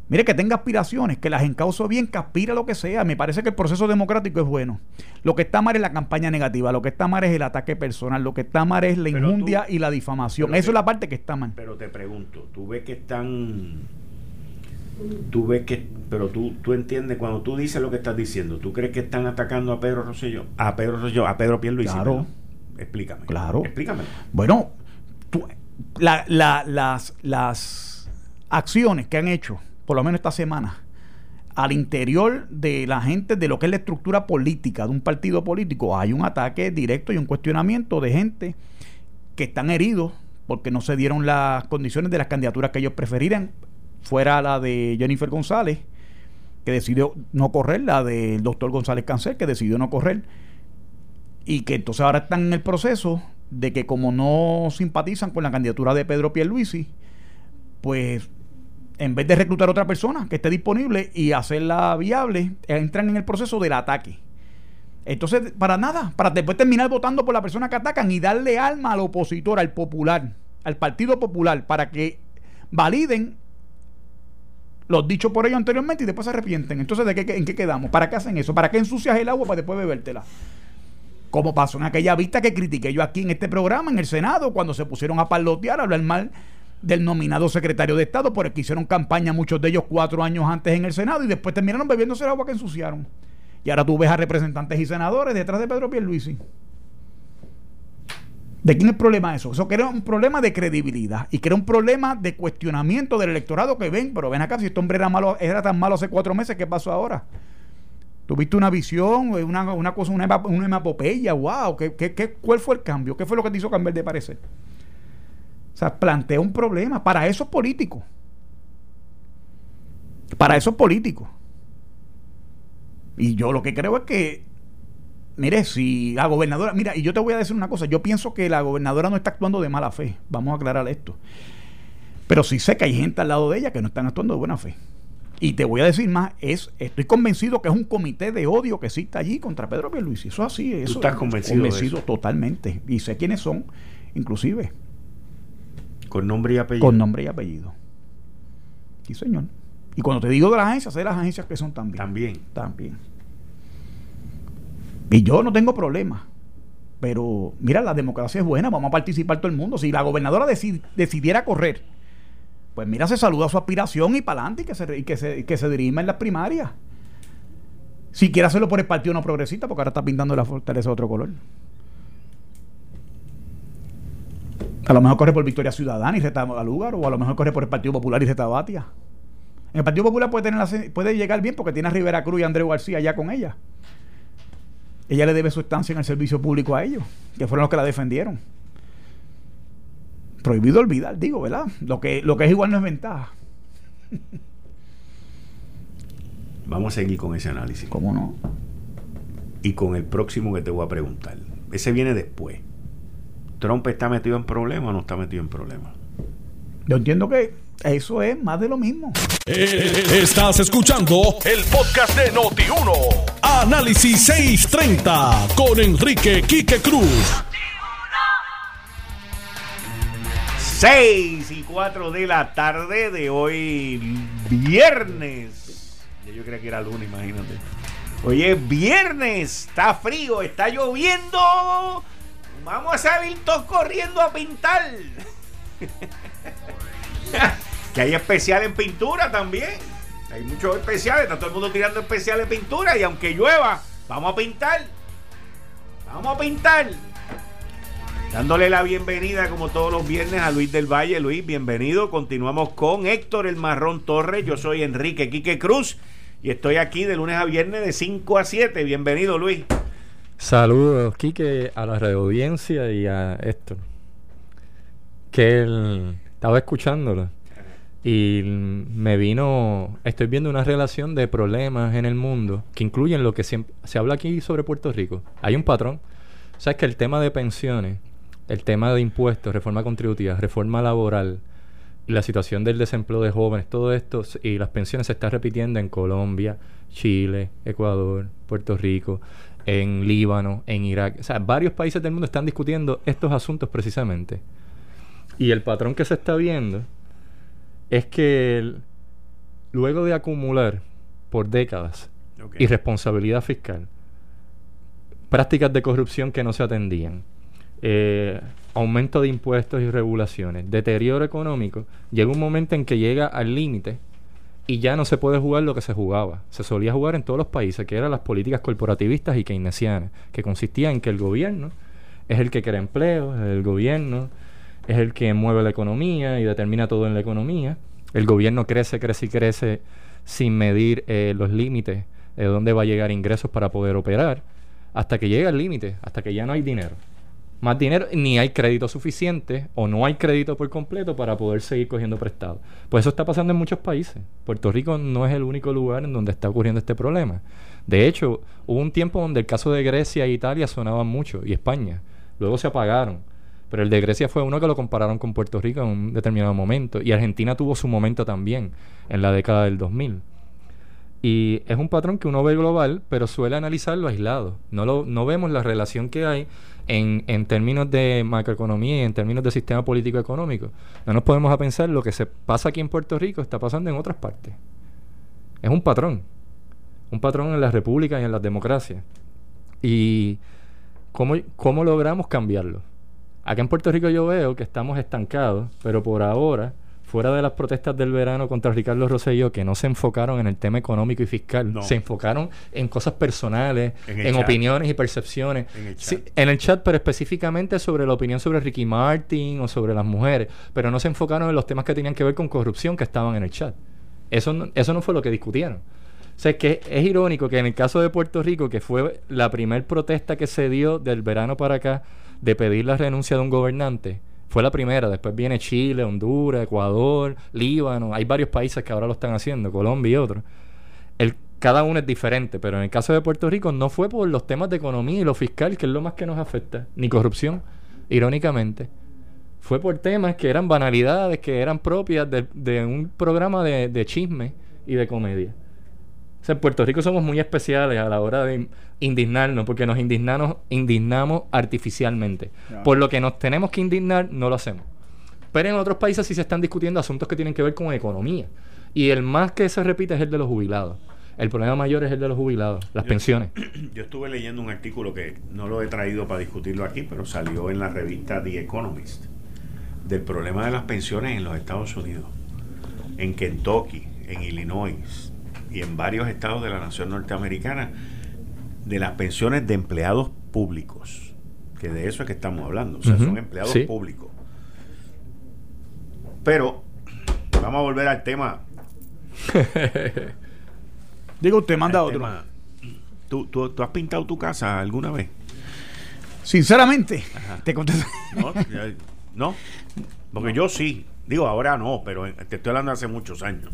Mire, que tenga aspiraciones, que las encauzo bien, que aspira a lo que sea. Me parece que el proceso democrático es bueno. Lo que está mal es la campaña negativa, lo que está mal es el ataque personal, lo que está mal es la injundia y la difamación. Eso es la parte que está mal. Pero te pregunto, tú ves que están... Tú ves que... Pero tú, tú entiendes, cuando tú dices lo que estás diciendo, ¿tú crees que están atacando a Pedro Rosselló? A Pedro Rosselló, a Pedro Pierluisi. Claro. Explícame. Claro. Explícame. Bueno, las, las acciones que han hecho por lo menos esta semana, al interior de la gente, de lo que es la estructura política de un partido político, hay un ataque directo y un cuestionamiento de gente que están heridos porque no se dieron las condiciones de las candidaturas que ellos preferirían, fuera la de Jennifer González, que decidió no correr, la del doctor González Cancel, que decidió no correr, y que entonces ahora están en el proceso de que como no simpatizan con la candidatura de Pedro Pierluisi, pues en vez de reclutar a otra persona que esté disponible y hacerla viable, entran en el proceso del ataque. Entonces, para nada, para después terminar votando por la persona que atacan y darle alma al opositor, al popular, al Partido Popular, para que validen los dichos por ellos anteriormente y después se arrepienten. Entonces, ¿de qué, ¿en qué quedamos? ¿Para qué hacen eso? ¿Para qué ensucias el agua para después bebértela? Como pasó en aquella vista que critiqué yo aquí en este programa, en el Senado, cuando se pusieron a parlotear, a hablar mal del nominado secretario de Estado, por el que hicieron campaña muchos de ellos cuatro años antes en el Senado y después terminaron bebiéndose el agua que ensuciaron. Y ahora tú ves a representantes y senadores detrás de Pedro Pierluisi. ¿De quién es el problema eso? Eso crea un problema de credibilidad y crea un problema de cuestionamiento del electorado que ven, pero ven acá, si este hombre era malo, era tan malo hace cuatro meses, ¿qué pasó ahora? Tuviste una visión, una, una cosa, una, una wow, ¿qué, qué, qué, cuál fue el cambio? ¿Qué fue lo que te hizo cambiar de parecer? O sea, plantea un problema. Para eso es político. Para eso es político. Y yo lo que creo es que Mire, si la gobernadora, mira, y yo te voy a decir una cosa, yo pienso que la gobernadora no está actuando de mala fe, vamos a aclarar esto. Pero sí sé que hay gente al lado de ella que no están actuando de buena fe. Y te voy a decir más, es, estoy convencido que es un comité de odio que existe allí contra Pedro Pierluisi. Eso es así, eso. estás convencido, convencido totalmente. Y sé quiénes son, inclusive. Con nombre y apellido. Con nombre y apellido. Sí, señor. Y cuando te digo de las agencias, sé las agencias que son también. También. También. Y yo no tengo problema. Pero mira, la democracia es buena, vamos a participar todo el mundo. Si la gobernadora decidiera correr, pues mira, se saluda su aspiración y para adelante y que se, y que se, que se dirima en las primarias. Si quiere hacerlo por el Partido No Progresista, porque ahora está pintando la fortaleza de otro color. A lo mejor corre por Victoria Ciudadana y reta a lugar, o a lo mejor corre por el Partido Popular y reta a Batia. En el Partido Popular puede, tener puede llegar bien porque tiene a Rivera Cruz y a Andrés García ya con ella ella le debe su estancia en el servicio público a ellos, que fueron los que la defendieron. Prohibido olvidar, digo, ¿verdad? Lo que, lo que es igual no es ventaja. Vamos a seguir con ese análisis. ¿Cómo no? Y con el próximo que te voy a preguntar. Ese viene después. ¿Trump está metido en problemas o no está metido en problemas? Yo entiendo que eso es más de lo mismo. Eh, estás escuchando el podcast de Noti1. Análisis 630 con Enrique Quique Cruz. 6 y 4 de la tarde de hoy, viernes. Yo creía que era lunes, imagínate. Hoy es viernes, está frío, está lloviendo. Vamos a salir todos corriendo a pintar. que hay especial en pintura también. Hay muchos especiales, está todo el mundo tirando especiales de pintura y aunque llueva, vamos a pintar. Vamos a pintar. Dándole la bienvenida como todos los viernes a Luis del Valle. Luis, bienvenido. Continuamos con Héctor el Marrón Torres. Yo soy Enrique Quique Cruz y estoy aquí de lunes a viernes de 5 a 7. Bienvenido, Luis. Saludos, Quique, a la radio audiencia y a Héctor. Que él estaba escuchándolo y me vino, estoy viendo una relación de problemas en el mundo que incluyen lo que se habla aquí sobre Puerto Rico. Hay un patrón. Sabes que el tema de pensiones, el tema de impuestos, reforma contributiva, reforma laboral, la situación del desempleo de jóvenes, todo esto y las pensiones se está repitiendo en Colombia, Chile, Ecuador, Puerto Rico, en Líbano, en Irak. O sea, varios países del mundo están discutiendo estos asuntos precisamente. Y el patrón que se está viendo es que luego de acumular por décadas irresponsabilidad fiscal, prácticas de corrupción que no se atendían, eh, aumento de impuestos y regulaciones, deterioro económico, llega un momento en que llega al límite y ya no se puede jugar lo que se jugaba. Se solía jugar en todos los países, que eran las políticas corporativistas y keynesianas, que consistían en que el gobierno es el que crea empleos, el gobierno es el que mueve la economía y determina todo en la economía. El gobierno crece, crece y crece sin medir eh, los límites de dónde va a llegar ingresos para poder operar, hasta que llega el límite, hasta que ya no hay dinero. Más dinero, ni hay crédito suficiente o no hay crédito por completo para poder seguir cogiendo prestado. Pues eso está pasando en muchos países. Puerto Rico no es el único lugar en donde está ocurriendo este problema. De hecho, hubo un tiempo donde el caso de Grecia e Italia sonaban mucho y España. Luego se apagaron pero el de Grecia fue uno que lo compararon con Puerto Rico en un determinado momento. Y Argentina tuvo su momento también en la década del 2000. Y es un patrón que uno ve global, pero suele analizarlo aislado. No, lo, no vemos la relación que hay en, en términos de macroeconomía y en términos de sistema político económico. No nos podemos a pensar lo que se pasa aquí en Puerto Rico está pasando en otras partes. Es un patrón. Un patrón en las repúblicas y en las democracias. ¿Y cómo, cómo logramos cambiarlo? Acá en Puerto Rico yo veo que estamos estancados, pero por ahora, fuera de las protestas del verano contra Ricardo Rosselló, que no se enfocaron en el tema económico y fiscal, No. se enfocaron en cosas personales, En opiniones y percepciones. En el Sí, chat. en el chat, pero específicamente sobre la opinión sobre Ricky Martin o sobre las mujeres, pero no se enfocaron en los temas que tenían que ver con corrupción que estaban en el chat. Eso no, eso no fue lo que discutieron. O sea, es que es irónico que en el caso de Puerto Rico, que fue la primer protesta que se dio del verano para acá de pedir la renuncia de un gobernante, fue la primera. Después viene Chile, Honduras, Ecuador, Líbano. Hay varios países que ahora lo están haciendo, Colombia y otros. Cada uno es diferente, pero en el caso de Puerto Rico no fue por los temas de economía y lo fiscal, que es lo más que nos afecta, ni corrupción, irónicamente. Fue por temas que eran banalidades, que eran propias de, de un programa de, de chisme y de comedia. O sea, en Puerto Rico somos muy especiales a la hora de indignarnos, porque nos indignamos, indignamos artificialmente. Por lo que nos tenemos que indignar, no lo hacemos. Pero en otros países sí se están discutiendo asuntos que tienen que ver con economía. Y el más que se repite es el de los jubilados. El problema mayor es el de los jubilados, las Yo- pensiones. Yo estuve leyendo un artículo que no lo he traído para discutirlo aquí, pero salió en la revista The Economist, del problema de las pensiones en los Estados Unidos, en Kentucky, en Illinois y en varios estados de la nación norteamericana, de las pensiones de empleados públicos, que de eso es que estamos hablando, o sea, son empleados sí. públicos. Pero, vamos a volver al tema. Digo, usted manda al otro. tema. ¿Tú, tú, tú has pintado tu casa alguna vez? Sinceramente, te contesto. No, porque yo sí. Digo, ahora no, pero en- te estoy hablando de hace muchos años.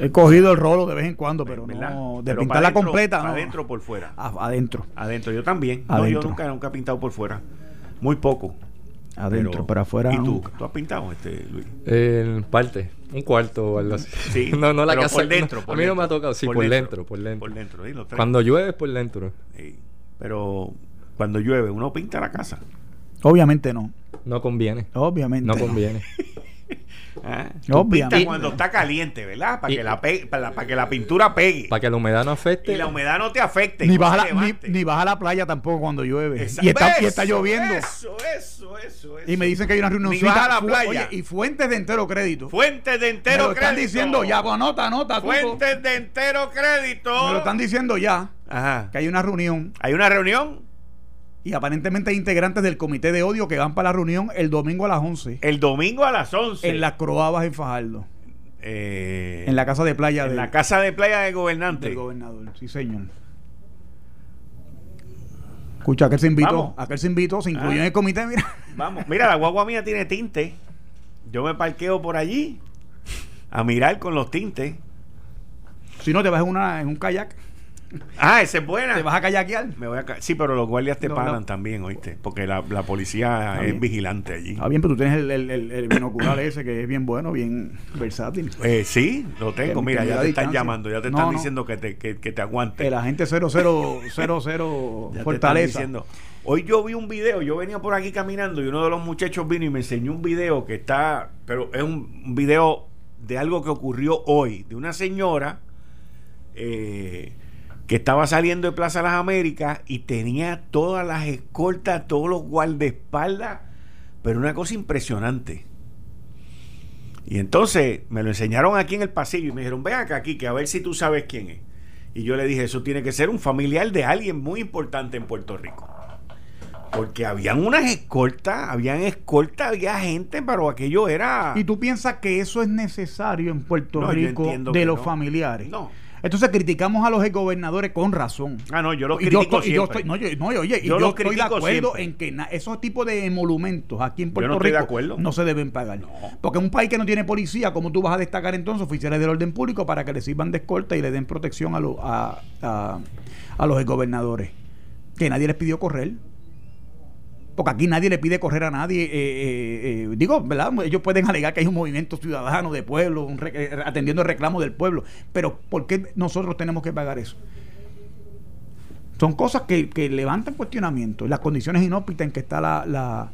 He cogido el rolo de vez en cuando, pero ¿verdad? no. De Pero pintarla completa, no. Adentro o por fuera. A- adentro. Adentro, yo también. No, yo Adentro. nunca, nunca he pintado por fuera. Muy poco. Adentro, pero, afuera. ¿Y tú? no. ¿Tú has pintado, este, Luis? En parte, un cuarto o algo así. Sí, no, no la pero casa. por dentro. no, por a mí no me ha tocado, sí, por, dentro, por dentro. Por dentro, sí, los tres. Cuando llueve, por dentro. Sí, Pero cuando llueve, uno pinta la casa. Obviamente no. No conviene. Obviamente. No conviene. Ah, Obviamente. cuando está caliente, ¿verdad? Para Y- que, la pe- para, para que la pintura pegue. Para que la humedad no afecte. Y la humedad no te afecte. Ni vas, a la, ni, levante. ni vas a la playa tampoco cuando llueve. Esa- Y está, y está lloviendo. Eso, eso, eso, eso. Y me dicen que hay una Ni reunioncita. vas a la fu- playa. Oye, y fuentes de entero crédito. Fuentes de me entero lo están crédito. diciendo ya. Pues anota, anota. tú. Fuentes de entero crédito. Me lo están diciendo ya. Ajá. Que hay una reunión. Hay una reunión Y aparentemente hay integrantes del comité de odio que van para la reunión el domingo a las 11. el domingo a las 11. En las Croabas en Fajardo. Eh, En la casa de playa en del, la casa de playa del gobernante. del gobernador. Sí, señor. Escucha, aquel se invitó. Vamos. Aquel se invitó, se incluyó Ah. en el comité. Mira. Vamos. Mira, la guagua mía tiene tinte. Yo me parqueo por allí a mirar con los tintes. Si no, te vas en, una, en un kayak. Ah, esa es buena. Te vas a kayakear. Me voy a sí, pero los guardias te No, pagan no. también, ¿oíste? Porque la, la policía Está es bien. vigilante allí. Ah, bien, pero tú tienes el, el, el- el binocular ese que es bien bueno, bien versátil. Eh, sí, lo tengo. Que- Mira, que ya te están llamando, ya te No, están diciendo que te, que, que te aguante. El agente 0000 Ya te están Fortaleza. diciendo. Hoy yo vi un video, yo venía por aquí caminando y uno de los muchachos vino y me enseñó un video que está, pero es un, un video de algo que ocurrió hoy, de una señora eh, que estaba saliendo de Plaza Las Américas y tenía todas las escoltas, todos los guardaespaldas, pero una cosa impresionante. Y entonces me lo enseñaron aquí en el pasillo y me dijeron, ven acá aquí, que a ver si tú sabes quién es. Y yo le dije, eso tiene que ser un familiar de alguien muy importante en Puerto Rico. Porque habían unas escoltas, habían escoltas, había gente, pero aquello era... ¿Y tú piensas que eso es necesario en Puerto No, Rico de los no. familiares? No. Entonces criticamos a los gobernadores con razón. Ah, no, yo los Y yo critico estoy, y yo estoy- no, yo- no, oye, y Yo yo, estoy de acuerdo siempre. en que na- esos tipos de emolumentos aquí en Yo Puerto no Rico acuerdo. no se deben pagar. Porque en un país que no tiene policía, ¿cómo tú vas a destacar entonces oficiales del orden público para que le sirvan de escolta y le den protección a, los a, a- a los gobernadores? Que nadie les pidió correr. Porque aquí nadie le pide correr a nadie. eh, eh, eh, digo, ¿verdad? Ellos pueden alegar que hay un movimiento ciudadano de pueblo, atendiendo el reclamo del pueblo. Pero ¿por qué nosotros tenemos que pagar eso? Son cosas que, que levantan cuestionamientos. Las condiciones inhóspitas en que está la, la,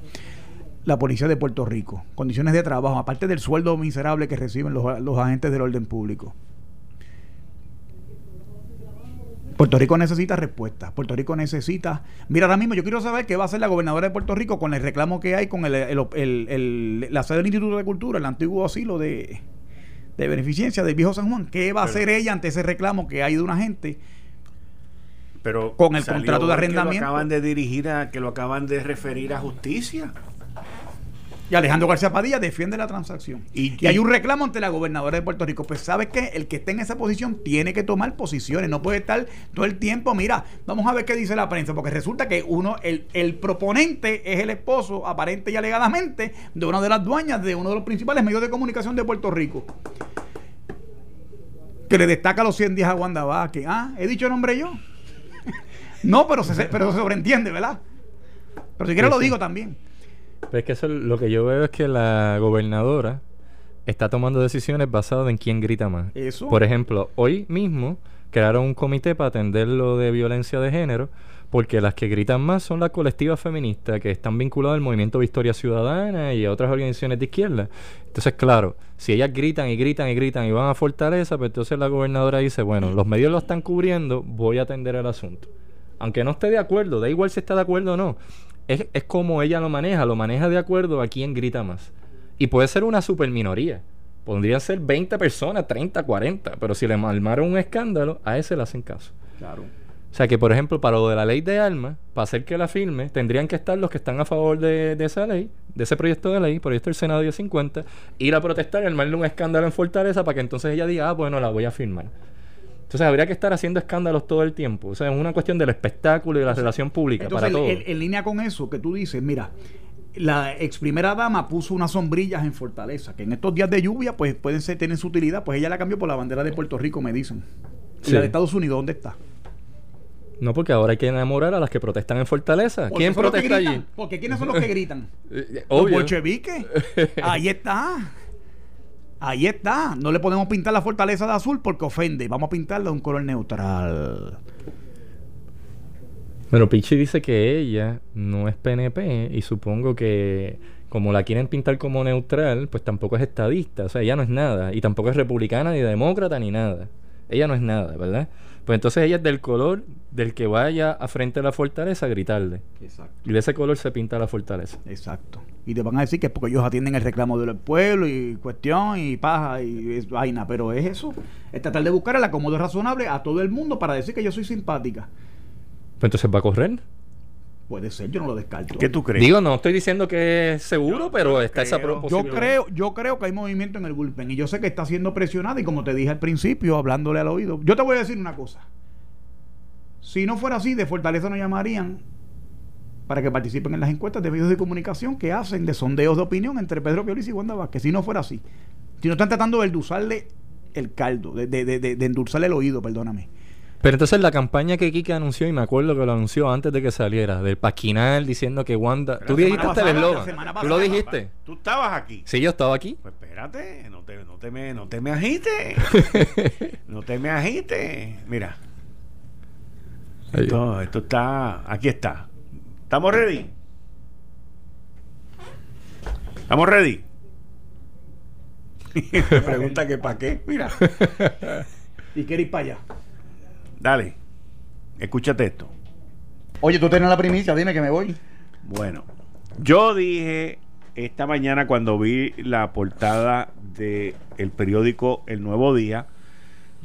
la policía de Puerto Rico. Condiciones de trabajo, aparte del sueldo miserable que reciben los, los agentes del orden público. Puerto Rico necesita respuesta. Puerto Rico necesita. Mira, ahora mismo yo quiero saber qué va a hacer la gobernadora de Puerto Rico con el reclamo que hay con el, el- el- el- la sede del Instituto de Cultura, el antiguo asilo de, de beneficencia del viejo San Juan. ¿Qué va a Pero- hacer ella ante ese reclamo que hay de una gente? Pero Con el contrato de hoy que arrendamiento. lo acaban de dirigir a, que lo acaban de referir a justicia. Y Alejandro García Padilla defiende la transacción. Y- Y, hay un reclamo ante la gobernadora de Puerto Rico. Pues ¿sabes qué? El que esté en esa posición tiene que tomar posiciones. No puede estar todo el tiempo, mira, vamos a ver qué dice la prensa. Porque resulta que uno, el, el proponente es el esposo, aparente y alegadamente, de una de las dueñas de uno de los principales medios de comunicación de Puerto Rico. Que le destaca los 100 días a Wanda Vázquez. Ah, ¿he dicho nombre yo? no, pero se, pero se sobreentiende, ¿verdad? Pero si quieres lo digo también. Pero es que eso lo que yo veo es que la gobernadora está tomando decisiones basadas en quién grita más. Eso. Por ejemplo, hoy mismo crearon un comité para atender lo de violencia de género, porque las que gritan más son las colectivas feministas que están vinculadas al movimiento Victoria Ciudadana y a otras organizaciones de izquierda. Entonces, claro, si ellas gritan y gritan y gritan y van a Fortaleza, pues entonces la gobernadora dice, bueno, los medios lo están cubriendo, voy a atender el asunto. Aunque no esté de acuerdo, da igual si está de acuerdo o no. Es, es como ella lo maneja, lo maneja de acuerdo a quién grita más. Y puede ser una super minoría. Podrían ser 20 personas, 30, 40. Pero si le armaron un escándalo, a ese le hacen caso. Claro. O sea que, por ejemplo, para lo de la ley de armas, para hacer que la firme, tendrían que estar los que están a favor de, de esa ley, de ese proyecto de ley, proyecto del Senado 1050, ir a protestar y armarle un escándalo en Fortaleza para que entonces ella diga, ah, bueno, la voy a firmar. Entonces habría que estar haciendo escándalos todo el tiempo. O sea, es una cuestión del espectáculo y de la relación pública Entonces, para en- todo. en, en línea con eso que tú dices, mira, la ex primera dama puso unas sombrillas en Fortaleza, que en estos días de lluvia, pues pueden ser, tienen su utilidad, pues ella la cambió por la bandera de Puerto Rico, me dicen. Y Sí. la de Estados Unidos, ¿dónde está? No, porque ahora hay que enamorar a las que protestan en Fortaleza. ¿Quién los protesta gritan, allí? Porque ¿quiénes son los que gritan? Eh, Los Obvio. bolcheviques. Ahí está. Ahí está. No le podemos pintar la fortaleza de azul porque ofende. Vamos a pintarla de un color neutral. Bueno, Pichi dice que ella no es PNP y supongo que como la quieren pintar como neutral, pues tampoco es estadista, o sea, ella no es nada y tampoco es republicana ni demócrata ni nada. Ella no es nada, ¿verdad? Pues entonces ella es del color del que vaya a frente a la fortaleza a gritarle. Exacto. Y de ese color se pinta la fortaleza. Exacto. Y te van a decir que es porque ellos atienden el reclamo del pueblo y cuestión y paja y es vaina. Pero es eso. Es tratar de buscar el acomodo razonable a todo el mundo para decir que yo soy simpática. Pues entonces va a correr. Puede ser, yo no lo descarto. ¿Qué tú crees? Digo, no estoy diciendo que es seguro, pero está esa creo- pro- Yo creo, yo creo que hay movimiento en el bullpen y yo sé que está siendo presionada y como te dije al principio, hablándole al oído, yo te voy a decir una cosa. Si no fuera así, de Fortaleza nos llamarían para que participen en las encuestas de medios de comunicación que hacen de sondeos de opinión entre Pedro Piolis y Wanda Vázquez. Si no fuera así. Si no están tratando de endulzarle el caldo, de, de, de, de- de endulzarle el oído, perdóname. Pero entonces la campaña que Kike anunció, y me acuerdo que lo anunció antes de que saliera, del paquinal diciendo que Wanda. Pero Tú dijiste hasta el eslogan. Tú lo dijiste. Tú estabas aquí. Sí, yo estaba aquí. Pues espérate, no te, no te me, no te me agites. no te me agites. Mira, esto, esto está. Aquí está. ¿Estamos ready? ¿Estamos ready? Me pregunta que para qué. Mira, Y quiere ir para allá. Dale. Escúchate esto. Oye, tú tienes la primicia, dime que me voy. Bueno, yo dije esta mañana cuando vi la portada del el periódico El Nuevo Día,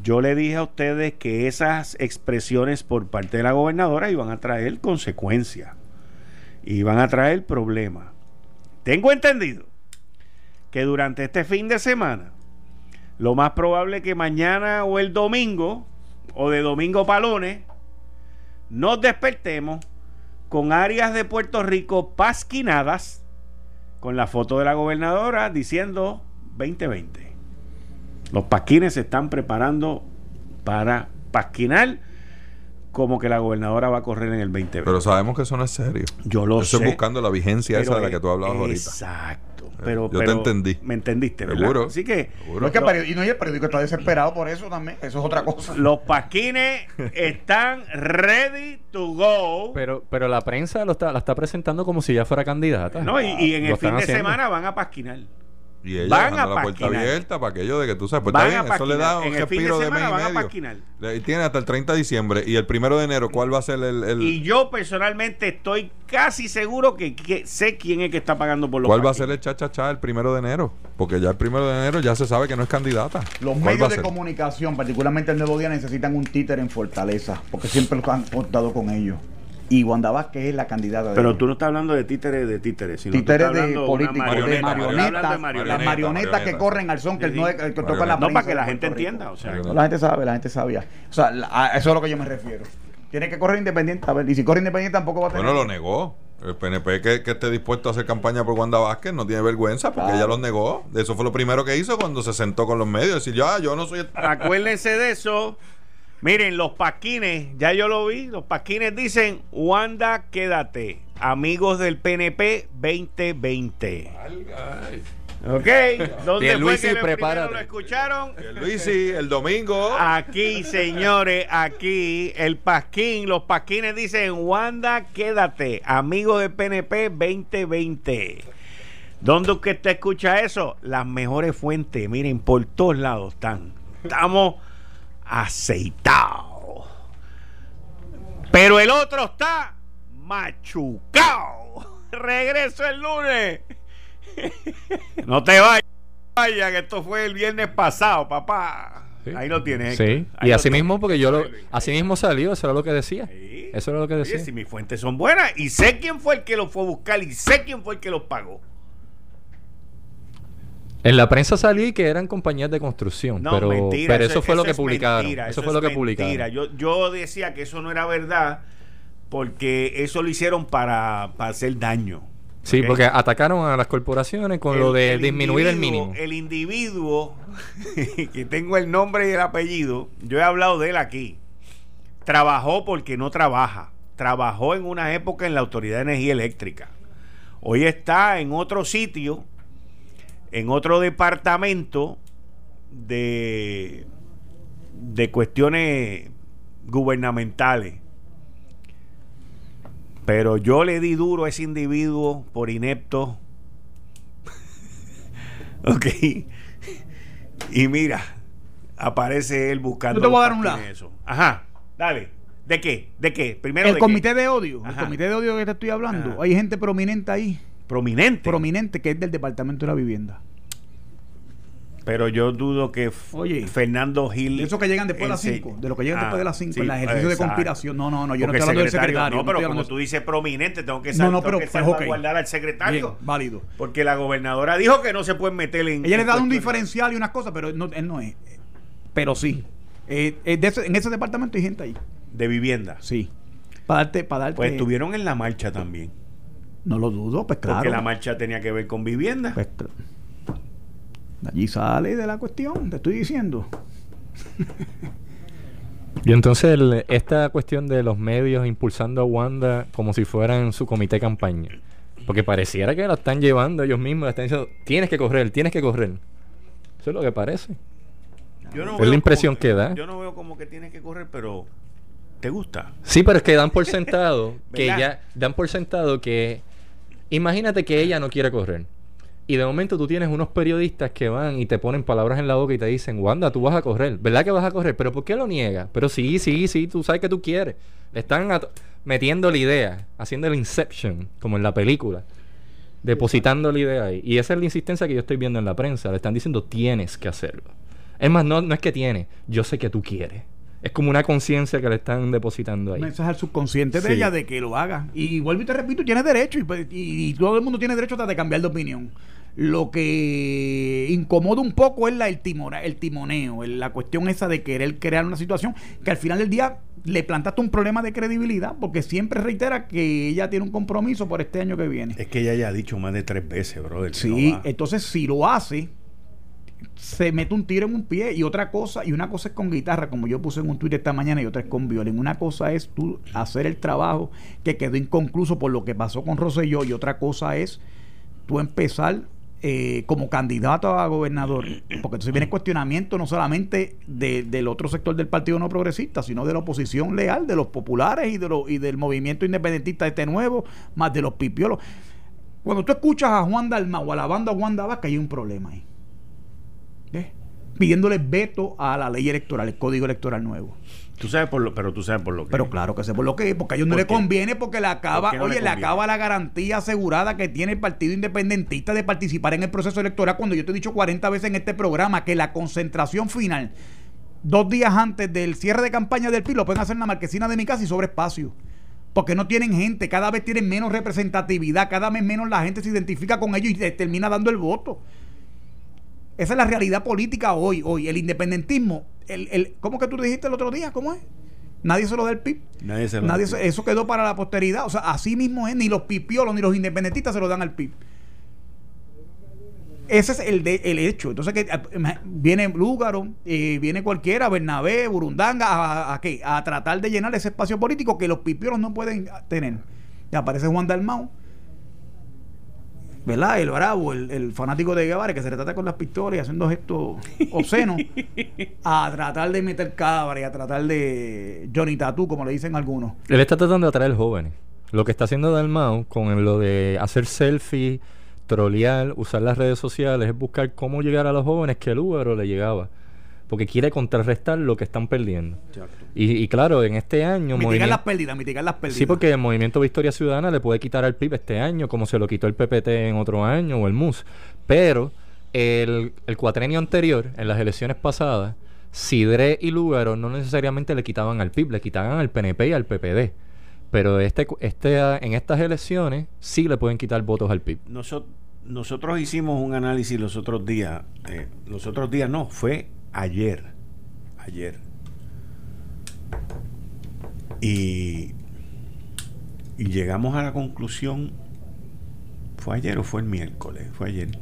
yo le dije a ustedes que esas expresiones por parte de la gobernadora iban a traer consecuencias, iban a traer problemas. Tengo entendido que durante este fin de semana, lo más probable que mañana o el domingo, o de domingo palones, nos despertemos con áreas de Puerto Rico pasquinadas con la foto de la gobernadora diciendo 2020. Los pasquines se están preparando para pasquinar como que la gobernadora va a correr en el 2020. Pero sabemos que eso no es serio. yo lo Estoy sé. buscando la vigencia esa de la que tú hablabas ahorita. Exacto. Pero, Yo te entendí. Me entendiste, ¿verdad? Seguro. Así que Seguro. No es que el periódico, y no, y el periódico está desesperado por eso también. Eso es otra cosa. los pasquines están ready to go. Pero, pero la prensa lo está, la está presentando como si ya fuera candidata. No, y, y en Lo el fin de haciendo. semana van a pasquinar. Y ella van a la puerta abierta para aquello de que tú sabes, pues Van está bien, eso le da un En el fin de respiro de, semana mes y van a medio. Le- tiene hasta el 30 de diciembre y el primero de enero, ¿cuál va a ser el, el- Y yo personalmente estoy casi seguro que, que sé quién es que está pagando por los cuál va a ser el cha-cha-cha el primero de enero? Porque ya el primero de enero ya se sabe que no es candidata. Los ¿Cuál va a medios de comunicación, particularmente el Nuevo Día, necesitan un títere en Fortaleza, porque siempre los han contado con ellos. Y Wanda Vázquez es la candidata de Pero tú no estás hablando de títeres de títeres, sino tú títeres estás de políticos, de marioneta, marionetas, las marionetas. que corren al son, que, Sí, no es- sí. el que toca la No, para que la de gente entienda, o sea, Marioneta. La gente sabe, la gente sabía. O sea, la- a eso es a lo que yo me refiero. Tiene que correr independiente, a ver, y si corre independiente tampoco va a tener... Bueno, lo negó. El PNP que, que esté dispuesto a hacer campaña por Wanda Vázquez no tiene vergüenza porque Claro. ella los negó. Eso fue lo primero que hizo cuando se sentó con los medios. Decir, ya, yo no soy... el-". Acuérdense de eso. Miren, los pasquines, ya yo lo vi. Los pasquines dicen: Wanda, quédate. Amigos del PNP 2020. ¿Ok? ¿Dónde fue Pierluisi, que lo prepárate. lo escucharon? Luisi, el domingo. Aquí, señores, aquí el pasquín, los pasquines dicen, Wanda, quédate, amigos del PNP 2020. ¿Dónde usted te escucha eso? Las mejores fuentes, miren, por todos lados están. Estamos aceitados. Pero el otro está machucado. Regreso el lunes. no te vayas, vaya, que esto fue el viernes pasado, papá. Sí. Ahí lo tienes. Sí, Héctor. Ahí y así mismo, porque yo lo, así mismo salió, eso era lo que decía. Sí. Eso era lo que Oye, decía. si mis fuentes son buenas y sé quién fue el que los fue a buscar y sé quién fue el que los pagó. En la prensa salí que eran compañías de construcción, No, pero, mentira, pero eso, fue lo que es publicaron. mentira, eso, fue lo que publicaron. Yo, yo decía que eso no era verdad porque eso lo hicieron para, para hacer daño. Sí, porque atacaron a las corporaciones con lo de disminuir el mínimo. El individuo, que tengo el nombre y el apellido, yo he hablado de él aquí. Trabajó porque no trabaja. Trabajó en una época en la Autoridad de Energía Eléctrica. Hoy está en otro sitio, en otro departamento de, de cuestiones gubernamentales. Pero yo le di duro a ese individuo por inepto. ok. Y mira, aparece él buscando. Yo te voy a dar un eso. Ajá, dale. ¿De qué? ¿De qué? Primero el de comité qué? de odio, el comité de odio que te estoy hablando, Ajá. hay gente prominente ahí, Prominente. prominente que es del departamento de la vivienda. Pero yo dudo que Oye, Fernando Gil. De esos que llegan después de las ese- 5, de los que llegan Ah, después de las 5, sí, en el ejercicio de conspiración. No, no, no, yo Porque no estoy hablando del secretario-. No, pero hablando como de- tú dices prominente, tengo que, No, sal- no, tengo pero que pues, ok. salvaguardar al secretario. Bien, válido. Porque la gobernadora dijo que no se pueden meter en. Ella le da un diferencial y unas cosas, pero no, él no es. Pero sí. Eh, eh, de ese- en ese departamento hay gente ahí. De vivienda. Sí. Para darte, para darte. Pues estuvieron en la marcha también. No lo dudo, pues claro. Porque la marcha tenía que ver con vivienda. Pues, allí sale de la cuestión, te estoy diciendo. Y entonces el- esta cuestión de los medios impulsando a Wanda como si fueran su comité de campaña. Porque pareciera que la están llevando ellos mismos, la están diciendo, tienes que correr, tienes que correr. Eso es lo que parece. Yo no Es veo la impresión como- que da. Yo no veo como que tienes que correr, pero ¿te gusta? Sí, pero es que dan por sentado que ella, dan por sentado que, imagínate que ella no quiere correr. Y de momento tú tienes unos periodistas que van y te ponen palabras en la boca y te dicen, Wanda, tú vas a correr. ¿Verdad que vas a correr? ¿Pero por qué lo niega? Pero sí, sí, sí, tú sabes que tú quieres. Le están metiendo la idea, haciendo el inception, como en la película. Depositando la idea ahí. Y esa es la insistencia que yo estoy viendo en la prensa. Le están diciendo, tienes que hacerlo. Es más, no, no es que tiene, yo sé que tú quieres. Es como una conciencia que le están depositando ahí. Un mensaje al subconsciente de Sí. ella de que lo haga. Y vuelvo y te repito, tienes derecho. Y, pues, y- y todo el mundo tiene derecho hasta de cambiar de opinión. Lo que incomoda un poco es la, el, timora- el timoneo, el- la cuestión esa de querer crear una situación que al final del día le plantaste un problema de credibilidad porque siempre reitera que ella tiene un compromiso por este año que viene. Es que ella ya ha dicho más de tres veces, brother. Sí, no entonces si lo hace, se mete un tiro en un pie y otra cosa, y una cosa es con guitarra, como yo puse en un tweet esta mañana, y otra es con violín. Una cosa es tú hacer el trabajo que quedó inconcluso por lo que pasó con Rosselló, y otra cosa es tú empezar eh, como candidato a gobernador, porque entonces viene cuestionamiento no solamente de- del otro sector del Partido No Progresista, sino de la oposición leal, de los populares y, de lo- y del movimiento independentista este nuevo, más de los pipiolos Cuando tú escuchas a Juan Dalma o a la banda Juan que hay un problema ahí. Pidiéndole veto a la ley electoral, el código electoral nuevo. Tú sabes por lo, pero tú sabes por lo que. Pero claro que sé por lo que es, porque a ellos no le conviene porque le acaba, oye, le, acaba la garantía asegurada que tiene el Partido Independentista de participar en el proceso electoral cuando yo te he dicho 40 veces en este programa que la concentración final dos días antes del cierre de campaña del PIB lo pueden hacer en la marquesina de mi casa y sobre espacio. Porque no tienen gente, cada vez tienen menos representatividad, cada vez menos la gente se identifica con ellos y termina dando el voto. Esa es la realidad política hoy, hoy. El independentismo, el, el, ¿cómo que tú dijiste el otro día? ¿Cómo es? Nadie se lo da el PIB. Nadie se lo Nadie Eso quedó para la posteridad. O sea, así mismo es, ni los pipiolos ni los independentistas se lo dan al PIB. Ese es el, de, el hecho. Entonces que eh, viene Lúgaro, eh, viene cualquiera, Bernabé, Burundanga, a, a, a, tratar de llenar ese espacio político que los pipiolos no pueden tener. Y aparece Juan Dalmau, ¿verdad? El bravo, el, fanático de Guevara, que se retrata con las pistolas y haciendo gestos obscenos, a tratar de meter cabra y a tratar de Johnny Tattoo, como le dicen algunos. Él está tratando de atraer jóvenes. Lo que está haciendo Dalmau con lo de hacer selfies trolear, usar las redes sociales, es buscar cómo llegar a los jóvenes que el Uber le llegaba. Porque quiere contrarrestar lo que están perdiendo. Y, claro, en este año. Mitigar las pérdidas, mitigar las pérdidas. Sí, porque el Movimiento Victoria Ciudadana le puede quitar al PIB este año, como se lo quitó el PPT en otro año o el MUS. Pero el, el cuatrenio anterior, en las elecciones pasadas, Sidre y Lugaro no necesariamente le quitaban al PIB, le quitaban al PNP y al PPD. Pero este, este, en estas elecciones sí le pueden quitar votos al PIB. Nosotros, nosotros hicimos un análisis los otros días. Eh, los otros días no, fue ayer. Ayer. Y, y llegamos a la conclusión. ¿Fue ayer o fue el miércoles? Fue ayer.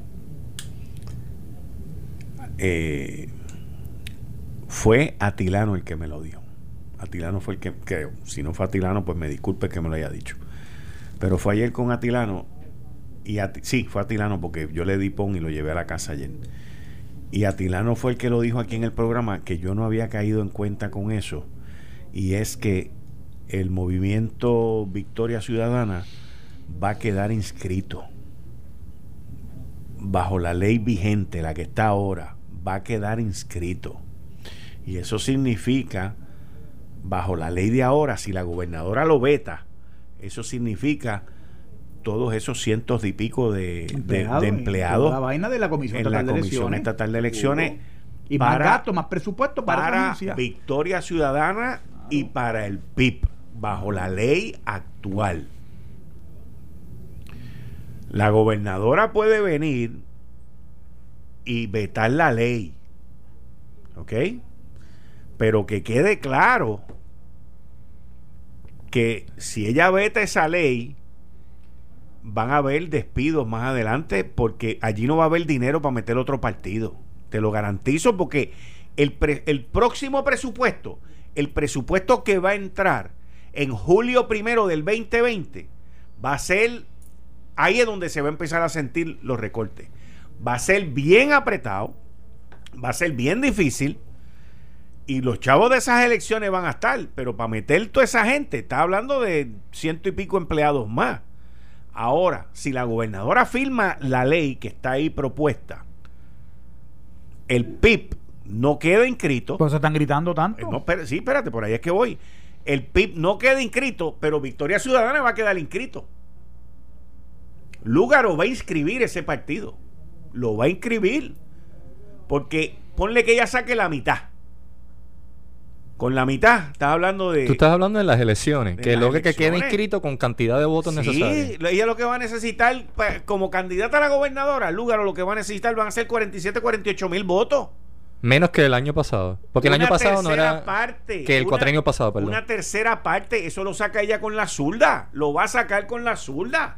Eh, fue Atilano el que me lo dio. Atilano fue el que, creo, si no fue Atilano, pues me disculpe que me lo haya dicho. Pero fue ayer con Atilano, y sí, fue Atilano porque yo le di pon y lo llevé a la casa ayer. Y Atilano fue el que lo dijo aquí en el programa, que yo no había caído en cuenta con eso, y es que el movimiento Victoria Ciudadana va a quedar inscrito bajo la ley vigente, la que está ahora, va a quedar inscrito. Y eso significa bajo la ley de ahora, si la gobernadora lo veta, eso significa todos esos cientos y pico de, empleados. La vaina de la Comisión, en Estatal, la comisión Estatal de Elecciones. Y para, más gasto, más presupuesto para, Victoria Ciudadana y para el PIB, bajo la ley actual. La gobernadora puede venir y vetar la ley. ¿Ok? Pero que quede claro que si ella veta esa ley, van a haber despidos más adelante porque allí no va a haber dinero para meter otro partido. Te lo garantizo porque el, el próximo presupuesto, el presupuesto que va a entrar en julio primero del 2020, va a ser, ahí es donde se va a empezar a sentir los recortes. Va a ser bien apretado, va a ser bien difícil y los chavos de esas elecciones van a estar, pero para meter toda esa gente, está hablando de ciento y pico empleados más. Ahora, si la gobernadora firma la ley que está ahí propuesta, el PIB no queda inscrito. Pues se están gritando tanto. Eh, no, sí, espérate, por ahí es que voy. El PIB no queda inscrito, pero Victoria Ciudadana va a quedar inscrito. Lúgaro va a inscribir ese partido. Lo va a inscribir. Porque ponle que ella saque la mitad con la mitad, estás hablando de. Tú estás hablando de las elecciones, que lo que quede inscrito con cantidad de votos sí, necesarios. ella lo que va a necesitar, como candidata a la gobernadora, lugar lo que va a necesitar van a ser 47, 48 mil votos. Menos que el año pasado. Porque el año pasado no era. Parte, que el cuatrenio pasado, perdón. Una tercera parte, eso lo saca ella con la zurda. Lo va a sacar con la zurda.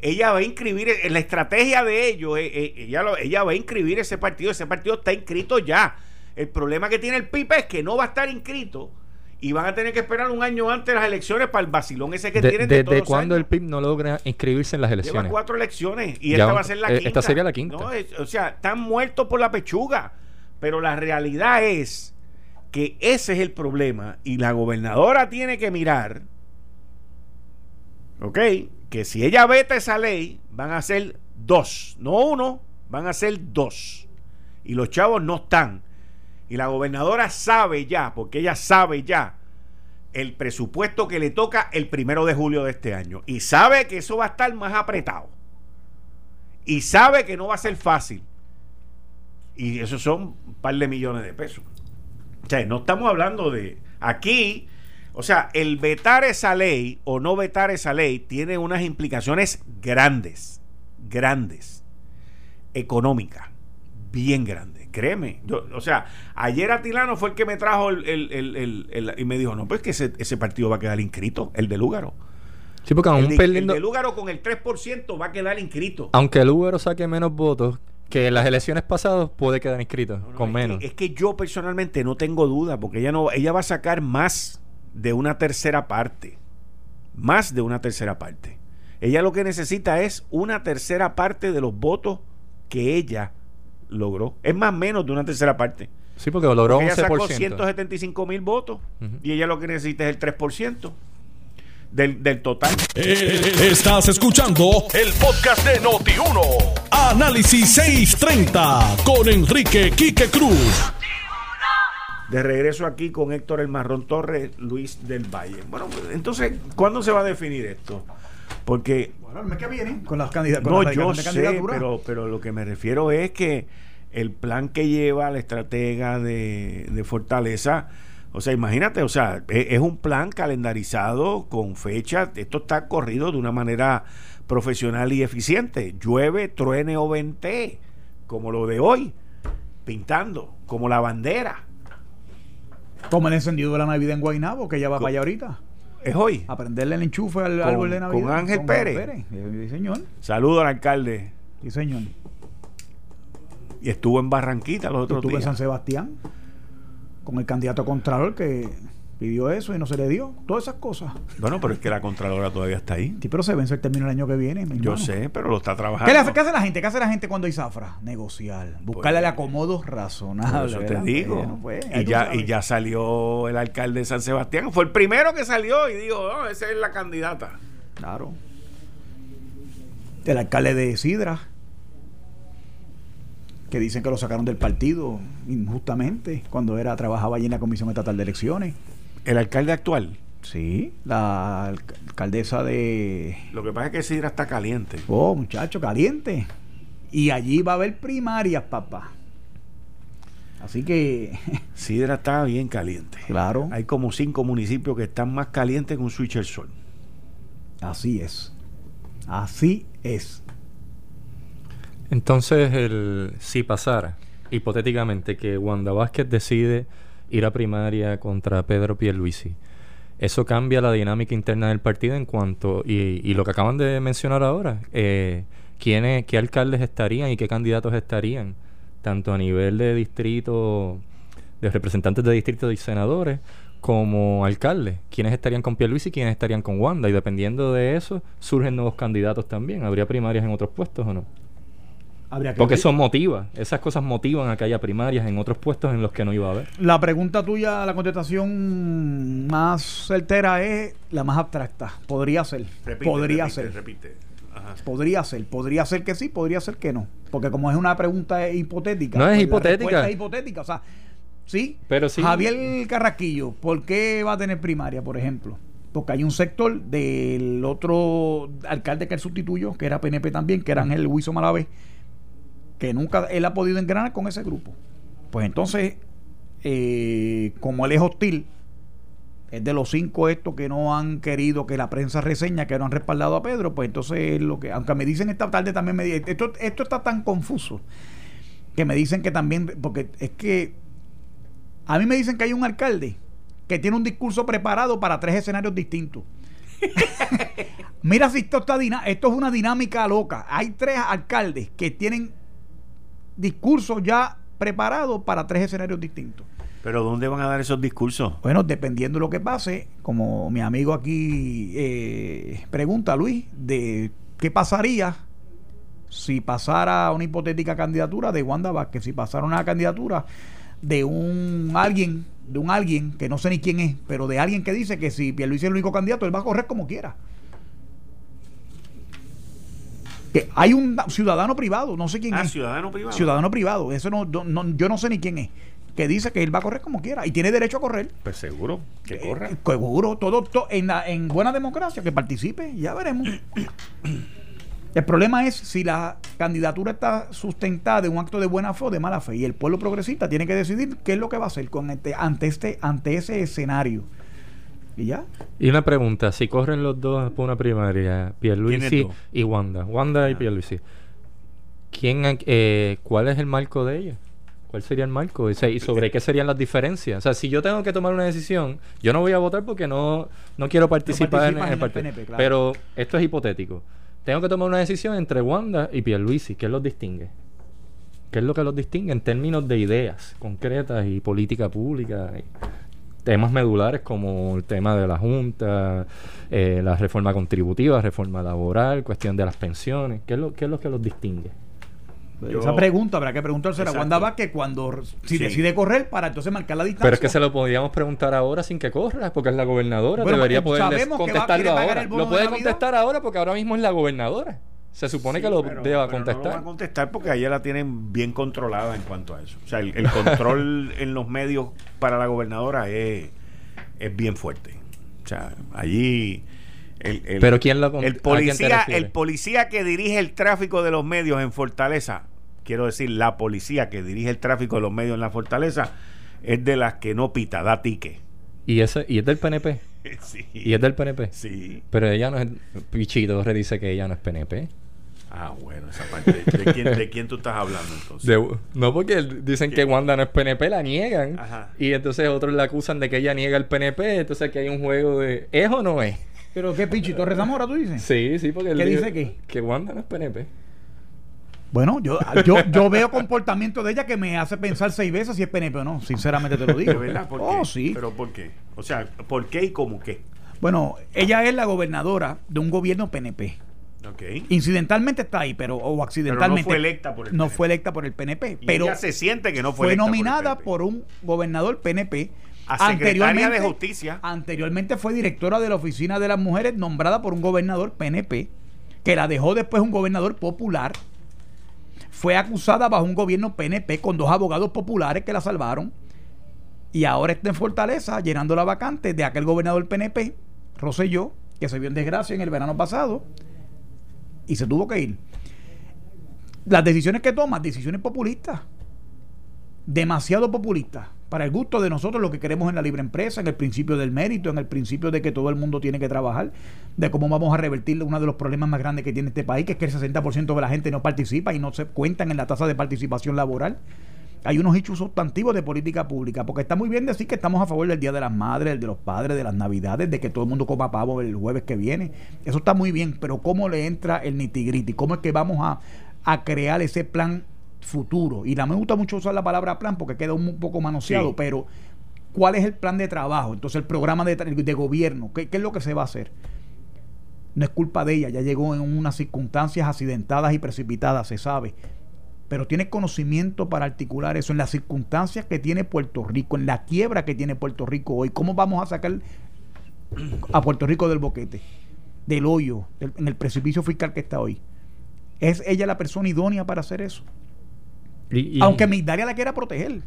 Ella va a inscribir, la estrategia de ellos, eh, eh, ella, ella va a inscribir ese partido. Ese partido está inscrito ya el problema que tiene el PIB es que no va a estar inscrito y van a tener que esperar un año antes de las elecciones para el vacilón ese que tienen de ¿Desde cuándo el PIB no logra inscribirse en las elecciones? Lleva cuatro elecciones y esta va a ser la quinta. Esta sería la quinta. o sea, están muertos por la pechuga. Pero la realidad es que ese es el problema y la gobernadora tiene que mirar ¿Ok? Que si ella veta esa ley, van a ser dos, no uno, van a ser dos. Y los chavos no están. Y la gobernadora sabe ya, porque ella sabe ya el presupuesto que le toca el primero de julio de este año. Y sabe que eso va a estar más apretado. Y sabe que no va a ser fácil. Y eso son un par de millones de pesos. O sea, no estamos hablando de... Aquí, o sea, el vetar esa ley o no vetar esa ley tiene unas implicaciones grandes, grandes, económicas, bien grandes. Créeme. Yo, o sea, ayer Atilano fue el que me trajo el, el- el- y me dijo, no, pues que ese, ese partido va a quedar inscrito, el de Lúgaro. Sí, porque aún El perdiendo, el de Lúgaro con el 3% va a quedar inscrito. aunque el Uber saque menos votos que en las elecciones pasadas, puede quedar inscrito No, no, con es menos. Que, es que yo personalmente no tengo duda, porque ella no, ella va a sacar más de una tercera parte. Más de una tercera parte. Ella lo que necesita es una tercera parte de los votos que ella logró. Es más menos de una tercera parte. Sí, porque logró Porque ella sacó 11%. 175 mil votos y ella lo que necesita es el 3% del, del total. Eh, Estás escuchando el podcast de Noti1. Análisis 630 con Enrique Quique Cruz. De regreso aquí con Héctor El Marrón Torres, Luis del Valle. Bueno, pues, entonces, ¿cuándo se va a definir esto? Porque Bueno, el mes que viene, con las candidaturas. No, yo sé, pero, pero lo que me refiero es que el plan que lleva la estratega de, de Fortaleza, o sea, imagínate, o sea, es, es un plan calendarizado con fecha, esto está corrido de una manera profesional y eficiente, llueve, truene o vente, como lo de hoy, pintando, como la bandera, Como el encendido de la Navidad en Guaynabo, que ya va Co- para allá ahorita. Es hoy. A prenderle el enchufe al Con- árbol de Navidad. con Ángel Pérez. Sí, señor. Saludo al alcalde, Sí, señor. y estuvo en Barranquita los otros Estuve en días. San Sebastián con el candidato contralor que pidió eso y no se le dio. Todas esas cosas. Bueno, pero es que la Contralora todavía está ahí. Sí, pero se vence el término el año que viene. mi Yo hermano. sé, pero lo está trabajando. ¿Qué, le hace, qué hace la gente? ¿Qué hace la gente cuando hay zafra? Negociar. Buscarle el acomodo Por razonable. eso te digo. Bueno, pues, y, ya, y ya salió el alcalde de San Sebastián. Fue el primero que salió y dijo, no, esa es la candidata. Claro. El alcalde de Sidra, que dicen que lo sacaron del partido injustamente cuando era trabajaba allí en la Comisión Estatal de Elecciones. El alcalde actual. Sí, la alc- alcaldesa de... Lo que pasa es que Sidra está caliente. Oh, muchacho, caliente. Y allí va a haber primarias, papá. Así que, Sidra está bien caliente. claro, Hay como cinco municipios que están más calientes que un switch el sol. así es. Así es. Entonces, el, si pasara, hipotéticamente, que Wanda Vázquez decide ir a primaria contra Pedro Pierluisi, eso cambia la dinámica interna del partido en cuanto, y, y lo que acaban de mencionar ahora, eh, ¿quiénes, qué alcaldes estarían y qué candidatos estarían, tanto a nivel de distrito, de representantes de distrito y senadores, como alcaldes, quiénes estarían con Pierluisi y quiénes estarían con Wanda, y dependiendo de eso, surgen nuevos candidatos también. ¿Habría primarias en otros puestos o no? Habría que Porque ver. eso motiva, esas cosas motivan a que haya primarias en otros puestos en los que no iba a haber. La pregunta tuya, la contestación más certera es la más abstracta. Podría ser. podría ser. Repite. Ajá. Podría ser. Podría ser que sí, podría ser que no. Porque como es una pregunta hipotética. No es pues hipotética. es hipotética. O sea, sí. Pero sí- Javier Carraquillo, ¿por qué va a tener primaria, por ejemplo? Porque hay un sector del otro alcalde que él sustituyó, que era PNP también, que era Ángel Huizo Malavé, que nunca él ha podido engranar con ese grupo. Pues entonces, eh, como él es hostil, es de los cinco estos que no han querido que la prensa reseña, que no han respaldado a Pedro, pues entonces lo que, aunque me dicen esta tarde también me di- esto, esto está tan confuso que me dicen que también, porque es que a mí me dicen que hay un alcalde que tiene un discurso preparado para tres escenarios distintos. Mira si esto está esto es una dinámica loca. Hay tres alcaldes que tienen discursos ya preparados para tres escenarios distintos. Pero ¿dónde van a dar esos discursos? Bueno, dependiendo de lo que pase, como mi amigo aquí eh, pregunta, Luis, de qué pasaría si pasara una hipotética candidatura de Wanda Vázquez, si pasara una candidatura de un alguien, de un alguien que no sé ni quién es, pero de alguien que dice que si Pierluisi es el único candidato, él va a correr como quiera. Que hay un ciudadano privado, no sé quién Ah, es. ciudadano privado. Ciudadano privado, eso no, no- no- yo no sé ni quién es. Que dice que él va a correr como quiera y tiene derecho a correr. Pues seguro que corra. Eh, seguro, todo, to- en, la- en buena democracia, que participe, ya veremos. El problema es si la candidatura está sustentada de un acto de buena fe o de mala fe. Y el pueblo progresista tiene que decidir qué es lo que va a hacer con este, ante, este, ante ese escenario. Y ya. Y una pregunta, si corren los dos por una primaria, Pierluisi y Wanda, Wanda y Ah. Pierluisi, ¿quién, eh, ¿cuál es el marco de ella? ¿Cuál sería el marco? O sea, ¿Y sobre qué serían las diferencias? O sea, si yo tengo que tomar una decisión, yo no voy a votar porque no, no quiero participar en, el en el partido. PNP, claro. Pero esto es hipotético. Tengo que tomar una decisión entre Wanda y Pierluisi. ¿Qué los distingue? ¿Qué es lo que los distingue en términos de ideas concretas y política pública? y temas medulares como el tema de la Junta, eh, la reforma contributiva, reforma laboral, cuestión de las pensiones. ¿Qué es lo, qué es lo que los distingue? Yo- Esa pregunta habrá que preguntársela a. Wanda Vázquez cuando si Sí. decide correr para entonces marcar la distancia. Pero es que se lo podríamos preguntar ahora sin que corra, porque es la gobernadora. Bueno, Debería eh, poder contestarlo ahora. Lo puede contestar ahora porque ahora mismo es la gobernadora. Se supone que lo pero- deba pero No lo contestar. va a contestar porque allá la tienen bien controlada en cuanto a eso. O sea, el, el control en los medios para la gobernadora es, es bien fuerte. O sea, allí. El, el- Pero ¿quién lo el policía, el policía que dirige el tráfico de los medios en Fortaleza, quiero decir, la policía que dirige el tráfico de los medios en la Fortaleza, es de las que no pita, da tique. y, ese, y es del PNP. Sí. Y es del PNP. Sí. Pero ella no es. Pichito dice que ella no es PNP. Ah, bueno, esa parte. ¿De quién, de quién tú estás hablando entonces? De- no porque dicen que Wanda no es PNP, la niegan. Ajá. Y entonces otros la acusan de que ella niega el PNP. Entonces aquí hay un juego de. ¿Es o no es? Pero qué pinche, Torres Zamora tú dices. Sí, sí, porque. ¿Qué dice dice qué? Que Wanda no es PNP. Bueno, yo, yo, yo veo comportamiento de ella que me hace pensar seis veces si es PNP o no. Sinceramente te lo digo. ¿De verdad? ¿Por qué? Oh, sí. ¿Pero por qué? O sea, ¿por qué y cómo qué? Bueno, ella es la gobernadora de un gobierno PNP. Incidentalmente está ahí, pero o accidentalmente. fue electa por el No fue electa por el PNP. Y pero ella se siente que no fue, fue electa por el nominada PNP. por, un gobernador PNP. A secretaria de Justicia. Anteriormente fue directora de la Oficina de las Mujeres, nombrada por un gobernador PNP, que la dejó después un gobernador popular. Fue acusada bajo un gobierno PNP con dos abogados populares que la salvaron. Y ahora está en Fortaleza llenando la vacante de aquel gobernador PNP, Rosselló, que se vio en desgracia en el verano pasado y se tuvo que ir. Las decisiones que toma, decisiones populistas, demasiado populistas, para el gusto de nosotros lo que queremos en la libre empresa, en el principio del mérito, en el principio de que todo el mundo tiene que trabajar, de cómo vamos a revertir uno de los problemas más grandes que tiene este país, que es que el 60% de la gente no participa y no se cuentan en la tasa de participación laboral. Hay unos hechos sustantivos de política pública, porque está muy bien decir que estamos a favor del Día de las Madres, el de los Padres, de las Navidades, de que todo el mundo coma pavo el jueves que viene. Eso está muy bien, pero ¿cómo le entra el nitigriti? ¿Cómo es que vamos a, a crear ese plan futuro? Y la me gusta mucho usar la palabra plan porque queda un poco manoseado, Sí. pero ¿cuál es el plan de trabajo? Entonces, el programa de, gobierno, ¿qué, qué es lo que se va a hacer? No es culpa de ella, ya llegó en unas circunstancias accidentadas y precipitadas, se sabe. Pero tiene conocimiento para articular eso en las circunstancias que tiene Puerto Rico, en la quiebra que tiene Puerto Rico hoy. ¿Cómo vamos a sacar a Puerto Rico del boquete, del hoyo, del- en el precipicio fiscal que está hoy? ¿Es ella la persona idónea para hacer eso? Y- y- Aunque Migdalia la quiera proteger.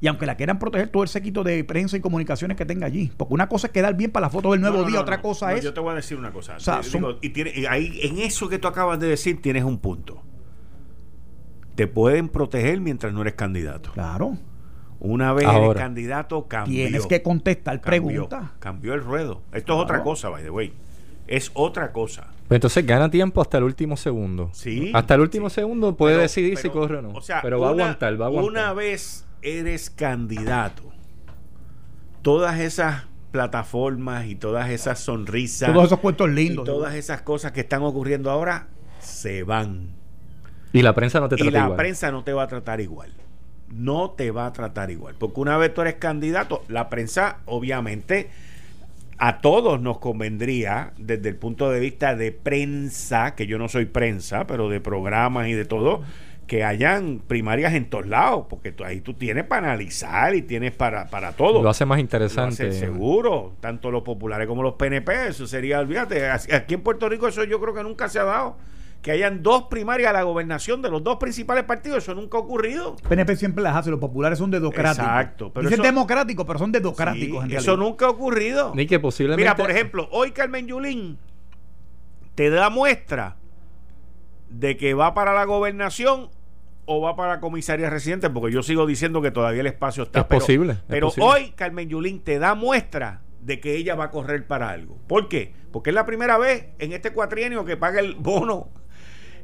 Y aunque la quieran proteger todo el séquito de prensa y comunicaciones que tenga allí. Porque una cosa es quedar bien para la foto del nuevo No, día, no, otra no. cosa No, es. Yo te voy a decir una cosa. O sea, son- y tiene- y ahí, en eso que tú acabas de decir, tienes un punto. Te pueden proteger mientras no eres candidato. Claro. Una vez eres candidato, cambió. Tienes que contestar cambió, preguntas. Cambió el ruedo. Esto es otra cosa, by the way. Es otra cosa. Pues entonces gana tiempo hasta el último segundo. Sí, Hasta el último sí. segundo puede Pero- decidir si pero, corre o no. o sea, pero va una- a aguantar, va a aguantar. Una vez eres candidato, todas esas plataformas y todas esas sonrisas Todos esos puestos y lindos. todas esas cosas que están ocurriendo ahora se van. Y la prensa no te Y la igual. prensa no te va a tratar igual. No te va a tratar igual. Porque una vez tú eres candidato, la prensa, obviamente, a todos nos convendría, desde el punto de vista de prensa, que yo no soy prensa, pero de programas y de todo, que hayan primarias en todos lados, porque tú- ahí tú tienes para analizar y tienes para, para todo. Lo hace más Lo interesante. hace seguro, tanto los populares como los PNP, eso sería, olvídate, aquí en Puerto Rico eso yo creo que nunca se ha dado, que hayan dos primarias a la gobernación de los dos principales partidos. Eso nunca ha ocurrido. PNP siempre las hace, los populares son dedocráticos. Exacto, pero Dicen eso- democráticos, pero son dedocráticos. Sí, en eso nunca ha ocurrido. Ni que posiblemente. Mira, por ejemplo, hoy Carmen Yulín te da muestra de que va para la gobernación o va para la comisaría residente, porque yo sigo diciendo que todavía el espacio está. Es pero- posible, es Pero posible. hoy Carmen Yulín te da muestra de que ella va a correr para algo. ¿Por qué? Porque es la primera vez en este cuatrienio que paga el bono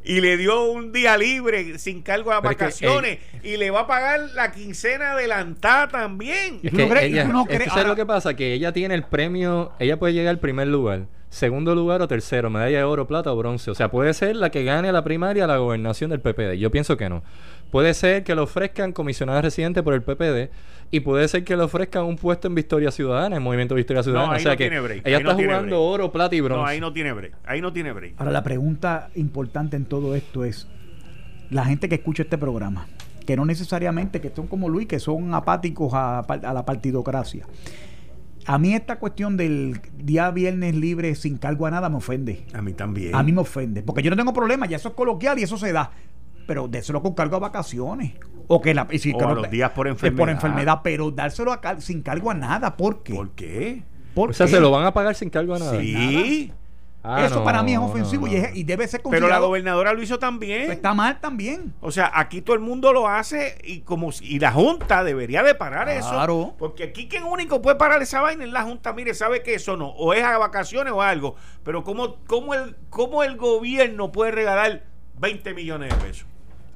y le dio un día libre sin cargo a es que, vacaciones y le va a pagar la quincena adelantada también. Es ¿Tú que no crees- ella, no es que crees- ¿sabes lo que pasa? Que ella tiene el premio, ella puede llegar al primer lugar, segundo lugar o tercero, medalla de oro, plata o bronce. O sea, puede ser la que gane la primaria la gobernación del PPD. Yo pienso que no. Puede ser que le ofrezcan comisionada residente por el PPD y puede ser que le ofrezcan un puesto en Victoria Ciudadana, en Movimiento Victoria Ciudadana. ahí o sea no que tiene break, ella ahí está jugando break. oro, plata y bronce. No, ahí no tiene break. Ahí no tiene break. Ahora, la pregunta importante en todo esto es, la gente que escucha este programa, que no necesariamente, que son como Luis, que son apáticos a, a la partidocracia. A mí esta cuestión del día viernes libre sin cargo a nada me ofende. A mí también. A mí me ofende. Porque yo no tengo problema, ya eso es coloquial y eso se da. Pero déselo con cargo a vacaciones. O que la. y si- O que a no- los días por enfermedad. Por enfermedad, pero dárselo a sin cargo a nada. ¿Por qué? ¿Por qué? ¿Por o sea, qué? se lo van a pagar sin cargo a nada. Sí. Ah, Eso no, para mí es ofensivo no. Y, es- y debe ser Pero la considerado. gobernadora lo hizo también. Está mal también. O sea, aquí todo el mundo lo hace y como si- y la Junta debería de parar Claro. eso. Porque aquí quien único puede parar esa vaina es la Junta. Mire, sabe que eso no. O es a vacaciones o algo. Pero ¿cómo, cómo, el, cómo el gobierno puede regalar 20 millones de pesos?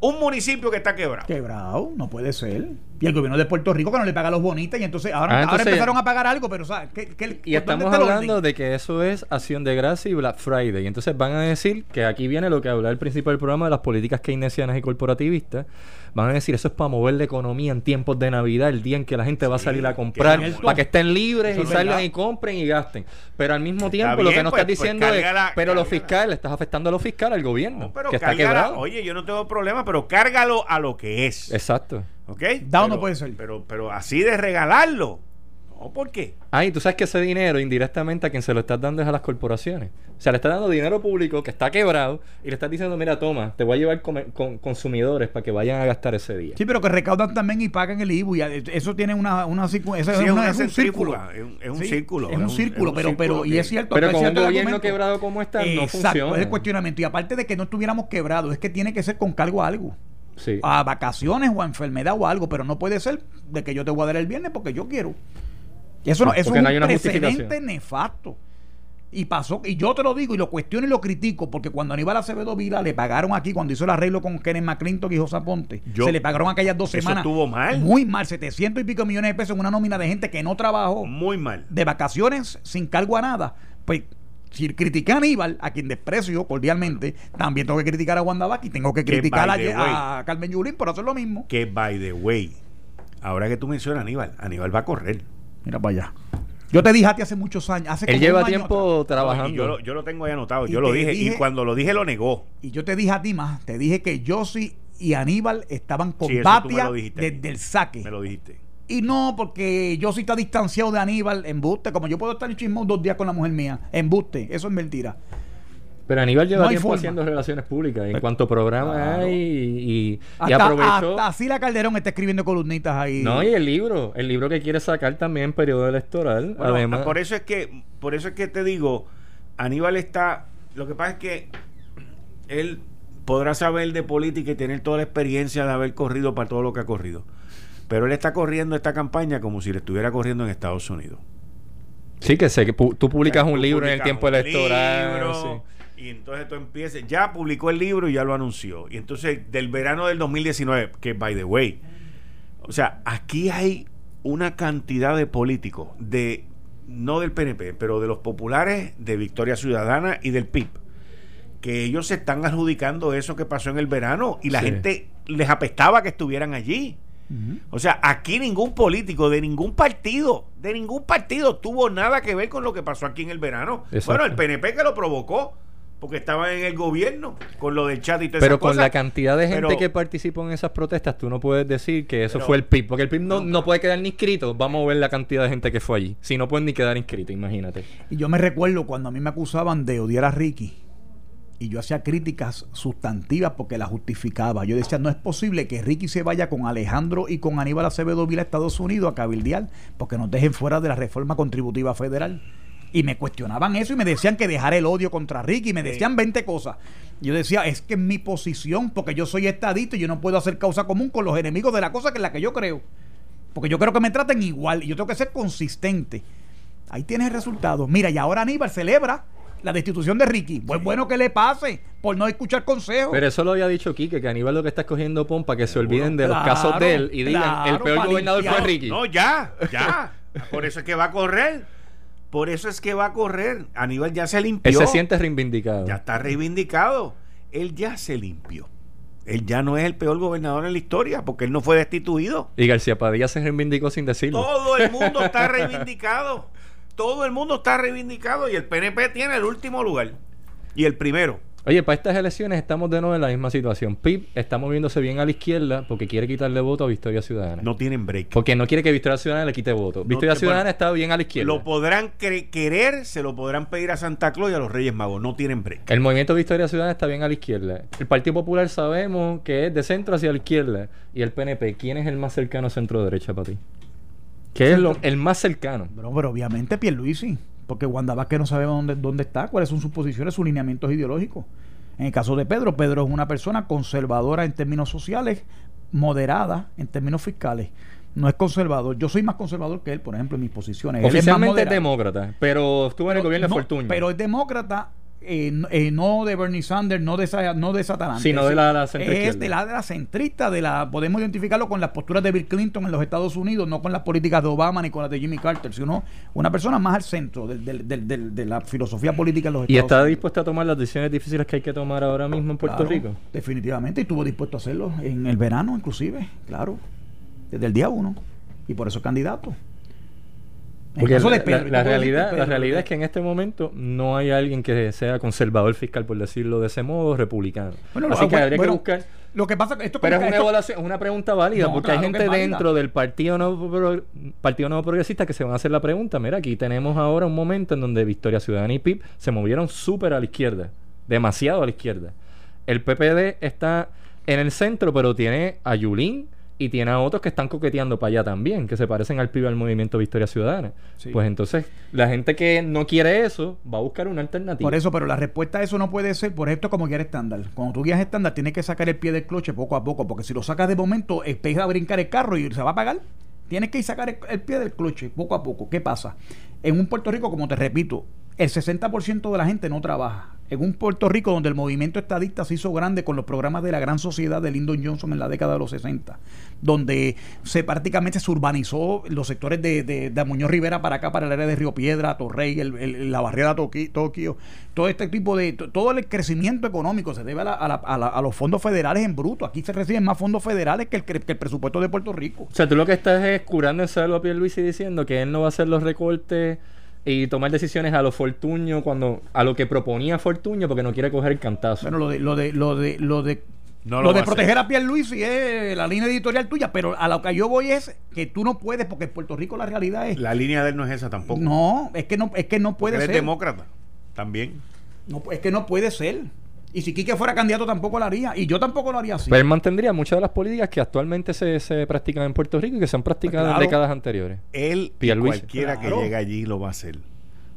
Un municipio que está quebrado. Quebrado, no puede ser. Y el gobierno de Puerto Rico que no le paga a los bonitas y entonces ahora, Ah, ahora empezaron a pagar algo, pero ¿sabes? ¿Qué, qué- Y estamos hablando de que eso es acción de gracia y Black Friday. Y entonces van a decir que aquí viene lo que habla el principio del programa de las políticas keynesianas y corporativistas. Van a decir eso es para mover la economía en tiempos de Navidad, el día en que la gente va a salir a comprar, para que estén libres Eso y es salgan verdad. y compren y gasten. Pero al mismo tiempo bien, lo que nos pues- estás pues diciendo es, pero lo cárgala. fiscal, le estás afectando a lo fiscal al gobierno, No, pero que está quebrado. Oye, yo no tengo problema, pero cárgalo a lo que es. Exacto. ¿Ok? Dado no Pero- puede ser. Pero, pero así de regalarlo. No, ¿por qué? Ah, y tú sabes que ese dinero indirectamente a quien se lo estás dando es a las corporaciones. O sea, le estás dando dinero público que está quebrado y le estás diciendo, mira, toma, te voy a llevar con, consumidores para que vayan a gastar ese día. Sí, pero que recaudan también y pagan el IBU. y eso tiene una, una, circu- eso Sí, es, es una- una es un círculo. es un- círculo, Es un círculo, es un pero, círculo pero, y que- es cierto. Pero con cierto un gobierno argumento. quebrado como está, no Exacto, funciona. es el cuestionamiento. Y aparte de que no estuviéramos quebrados, es que tiene que ser con cargo a algo. Sí. A vacaciones o a enfermedad o algo, pero no puede ser de que yo te voy a dar el viernes porque yo quiero. Y eso, no, eso es no hay un una precedente nefasto. Y pasó, y yo te lo digo y lo cuestiono y lo critico, porque cuando Aníbal Acevedo Vila le pagaron aquí, cuando hizo el arreglo con Kenneth McClintock y José Ponte, Yo- se le pagaron aquellas dos semanas. estuvo mal. Muy mal, 700 y pico millones de pesos en una nómina de gente que no trabajó Muy mal. de vacaciones sin cargo a nada. Pues si critiqué a Aníbal, a quien desprecio cordialmente, también tengo que criticar a Wanda Vázquez tengo que criticar a, a Carmen Yulín por hacer lo mismo. Que, by the way, ahora que tú mencionas a Aníbal, Aníbal va a correr. Mira para allá. Yo te dije a ti hace muchos años. Hace Él como lleva un año tiempo trabajando. yo, lo, yo lo tengo ahí anotado, Y yo lo dije, y cuando lo dije lo negó. Y yo te dije a ti más, te dije que Yossi y Aníbal estaban con Sí, Batia desde el saque. Me lo dijiste. Y no, porque Yossi está distanciado de Aníbal, embuste. Como yo puedo estar en chismón dos días con la mujer mía, embuste. Eso es mentira. Pero Aníbal lleva No tiempo forma. haciendo relaciones públicas. En cuanto programa Claro. hay y, y, y Hasta, aprovechó. hasta Sila Calderón está escribiendo columnitas ahí. No, y el libro, el libro que quiere sacar también en periodo electoral. Bueno, además, por eso es que, por eso es que te digo, Aníbal está. Lo que pasa es que él podrá saber de política y tener toda la experiencia de haber corrido para todo lo que ha corrido. Pero él está corriendo esta campaña como si le estuviera corriendo en Estados Unidos. sí que sé que pu- tú publicas O sea, un tú libro en el tiempo electoral. libro, sí. Y entonces tú empiezas, ya publicó el libro y ya lo anunció. Y entonces del verano del 2019, que by the way, o sea, aquí hay una cantidad de políticos, de no del PNP, pero de los populares de Victoria Ciudadana y del PIB, que ellos se están adjudicando eso que pasó en el verano y la Sí. gente les apestaba que estuvieran allí. O sea, aquí ningún político de ningún partido, de ningún partido tuvo nada que ver con lo que pasó aquí en el verano. Exacto. Bueno, el PNP que lo provocó, porque estaba en el gobierno con lo del chat y todo Pero con la cantidad de gente que participó en esas protestas, tú no puedes decir que eso Pero- fue el PIB. Porque el PIB no, no puede quedar ni inscrito. Vamos a ver la cantidad de gente que fue allí. Si no pueden ni quedar inscritos, imagínate. Y yo me recuerdo cuando a mí me acusaban de odiar a Ricky. y yo hacía críticas sustantivas porque las justificaba. Yo decía, no es posible que Ricky se vaya con Alejandro y con Aníbal Acevedo Vila a Estados Unidos a cabildear porque nos dejen fuera de la reforma contributiva federal. Y me cuestionaban eso y me decían que dejar el odio contra Ricky. Y me decían 20 cosas. Yo decía, es que es mi posición, porque yo soy estadista y yo no puedo hacer causa común con los enemigos de la cosa que es la que yo creo. Porque yo creo que me traten igual y yo tengo que ser consistente. Ahí tienes el resultado. Mira, y ahora Aníbal celebra la destitución de Ricky. Pues bueno que le pase por no escuchar consejos. Pero eso lo había dicho Quique, que Aníbal lo que está escogiendo PON para que se olviden de los casos de él y digan, claro, el peor gobernador fue. Ricky. No, ya, ya. Por eso es que va a correr. Por eso es que va a correr. Aníbal ya se limpió. Él se siente reivindicado. Ya está reivindicado. Él ya se limpió. Él ya no es el peor gobernador en la historia porque él no fue destituido. Y García Padilla se reivindicó sin decirlo. Todo el mundo está reivindicado. Todo el mundo está reivindicado y el PNP tiene el último lugar. Y el primero. Oye, para estas elecciones estamos de nuevo en la misma situación. PIB está moviéndose bien a la izquierda porque quiere quitarle voto a Victoria Ciudadana. No tienen break. Porque no quiere que Victoria Ciudadana le quite voto. Victoria te- Ciudadana bueno, está bien a la izquierda. Lo podrán querer, se lo podrán pedir a Santa Claus y a los Reyes Magos. No tienen break. El movimiento Victoria Ciudadana está bien a la izquierda. El Partido Popular sabemos que es de centro hacia la izquierda. Y el PNP, ¿quién es el más cercano centro-derecha para ti? ¿Qué es lo, el más cercano? Pero, pero obviamente Pierluisi, porque Wanda Vázquez no sabemos dónde, dónde está, cuáles son sus posiciones, sus lineamientos ideológicos. En el caso de Pedro, Pedro es una persona conservadora en términos sociales, moderada en términos fiscales. No es conservador. Yo soy más conservador que él, por ejemplo, en mis posiciones. Él es más Oficialmente es, demócrata, pero estuvo en el gobierno No, de Fortuño. Pero es demócrata, eh, no- eh, no de Bernie Sanders, no de esa, no de esa talante. Sino de la- la Es de la, de la centrista, de la, podemos identificarlo con las posturas de Bill Clinton en los Estados Unidos, no con las políticas de Obama ni con las de Jimmy Carter, sino una persona más al centro del- de la filosofía política en los ¿Y Estados está Unidos. dispuesta a tomar las decisiones difíciles que hay que tomar ahora mismo en Puerto Claro, Rico? Definitivamente, y estuvo dispuesto a hacerlo en el verano, inclusive, claro, desde el día uno, y por eso es candidato. Porque la, Pedro, la- realidad, la realidad es que en este momento no hay alguien que sea conservador fiscal, por decirlo de ese modo, republicano. Bueno, Así lo- que habría bueno, que buscar... Lo que pasa esto Pero es una, esto- evaluación, una pregunta válida, No, porque claro hay gente dentro del Partido Nuevo, Pro- Partido Nuevo Progresista que se van a hacer la pregunta. Mira, aquí tenemos ahora un momento en donde Victoria Ciudadana y PIB se movieron súper a la izquierda, demasiado a la izquierda. El PPD está en el centro, pero tiene a Yulín y tiene a otros que están coqueteando para allá también, que se parecen al PIB al movimiento Victoria Ciudadana. Sí. Pues entonces, la gente que no quiere eso va a buscar una alternativa. Por eso, pero la respuesta a eso no puede ser, por esto como guiar estándar. Cuando tú guías estándar, tienes que sacar el pie del cloche poco a poco, porque si lo sacas de momento, empieza a brincar el carro y se va a apagar. Tienes que ir sacar el, el pie del cloche poco a poco. ¿Qué pasa? En un Puerto Rico, como te repito, el 60% de la gente no trabaja. En un Puerto Rico donde el movimiento estadista se hizo grande con los programas de la gran sociedad de Lyndon Johnson en la década de los 60, donde se prácticamente se urbanizó los sectores de, de, Muñoz Rivera para acá, para el área de Río Piedra, Torrey, el- la barriada Toki- Tokio, todo este tipo de, to- todo el crecimiento económico se debe a, la- a los fondos federales en bruto. Aquí se reciben más fondos federales que el, presupuesto de Puerto Rico. O sea, tú lo que estás es curando el salvo a Pierluisi diciendo que él no va a hacer los recortes y tomar decisiones a lo Fortuño cuando a lo que proponía Fortuño porque no quiere coger el cantazo. Bueno, lo de, lo de, lo de, lo de, No lo lo de a proteger a Pierluisi es la línea editorial tuya, pero a lo que yo voy es que tú no puedes, porque en Puerto Rico la realidad es. La línea de él no es esa tampoco. No, es que no, es que no puede Él es ser. demócrata. También. No, es que no puede ser. Y si Quique fuera candidato tampoco lo haría. Y yo tampoco lo haría así. Pero él mantendría muchas de las políticas que actualmente se, se practican en Puerto Rico y que se han practicado Claro. en décadas anteriores. Él y Pierluisi. cualquiera Claro. que llegue allí lo va a hacer.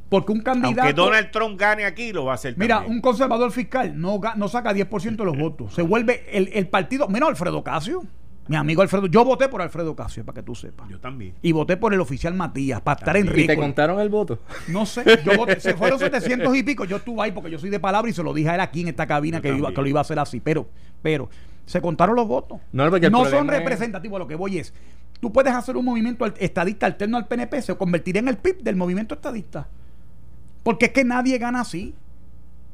porque un candidato. Aunque Donald Trump gane aquí, lo va a hacer Mira, también. un conservador fiscal no, ga- no saca 10% de los votos. Se vuelve el, el partido. Mira, Alfredo Casio. Mi amigo Alfredo. Yo voté por Alfredo Casio, para que tú sepas. Yo también. Y voté por el oficial Matías, para estar en. ¿Y te contaron el voto? No sé, yo voté- se fueron 700 y pico. Yo estuve ahí porque yo soy de palabra y se lo dije a él aquí en esta cabina Yo que, iba, que lo iba a hacer así. Pero, pero, se contaron los votos. No, no son es- representativos. Lo que voy es, tú puedes hacer un movimiento al- estadista alterno al PNP, se convertiría en el PIB del movimiento estadista. Porque es que nadie gana así.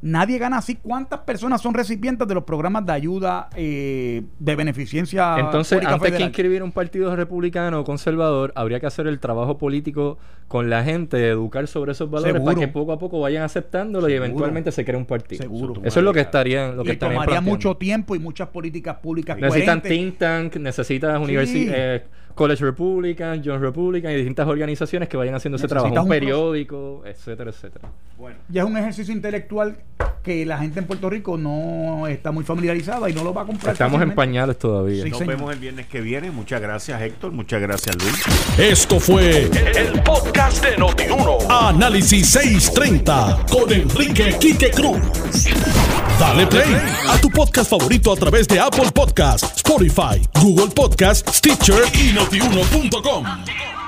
Nadie gana así. ¿Cuántas personas son recipientes de los programas de ayuda eh, de beneficencia? Entonces, antes que federal? inscribir un partido republicano o conservador, habría que hacer el trabajo político con la gente, de educar sobre esos valores Seguro. para que poco a poco vayan aceptándolo y eventualmente se cree un partido. Seguro. Eso es lo que estaría, lo que y estarían tomaría planteando. mucho tiempo y muchas políticas públicas Necesitan coherentes. think tank, necesitas Sí. eh, College Republican, John Republican y distintas organizaciones que vayan haciendo ese trabajo. Un periódico, etcétera, etcétera. Bueno, Ya es un ejercicio intelectual que la gente en Puerto Rico no está muy familiarizada y no lo va a comprar. Estamos en pañales todavía. Sí. nos señor. vemos el viernes que viene. Muchas gracias, Héctor. Muchas gracias, Luis. Esto fue el podcast de Notiuno. Análisis 630 con Enrique Quique Cruz. Dale play a tu podcast favorito a través de Apple Podcasts, Spotify, Google Podcasts, Stitcher y notiuno.com.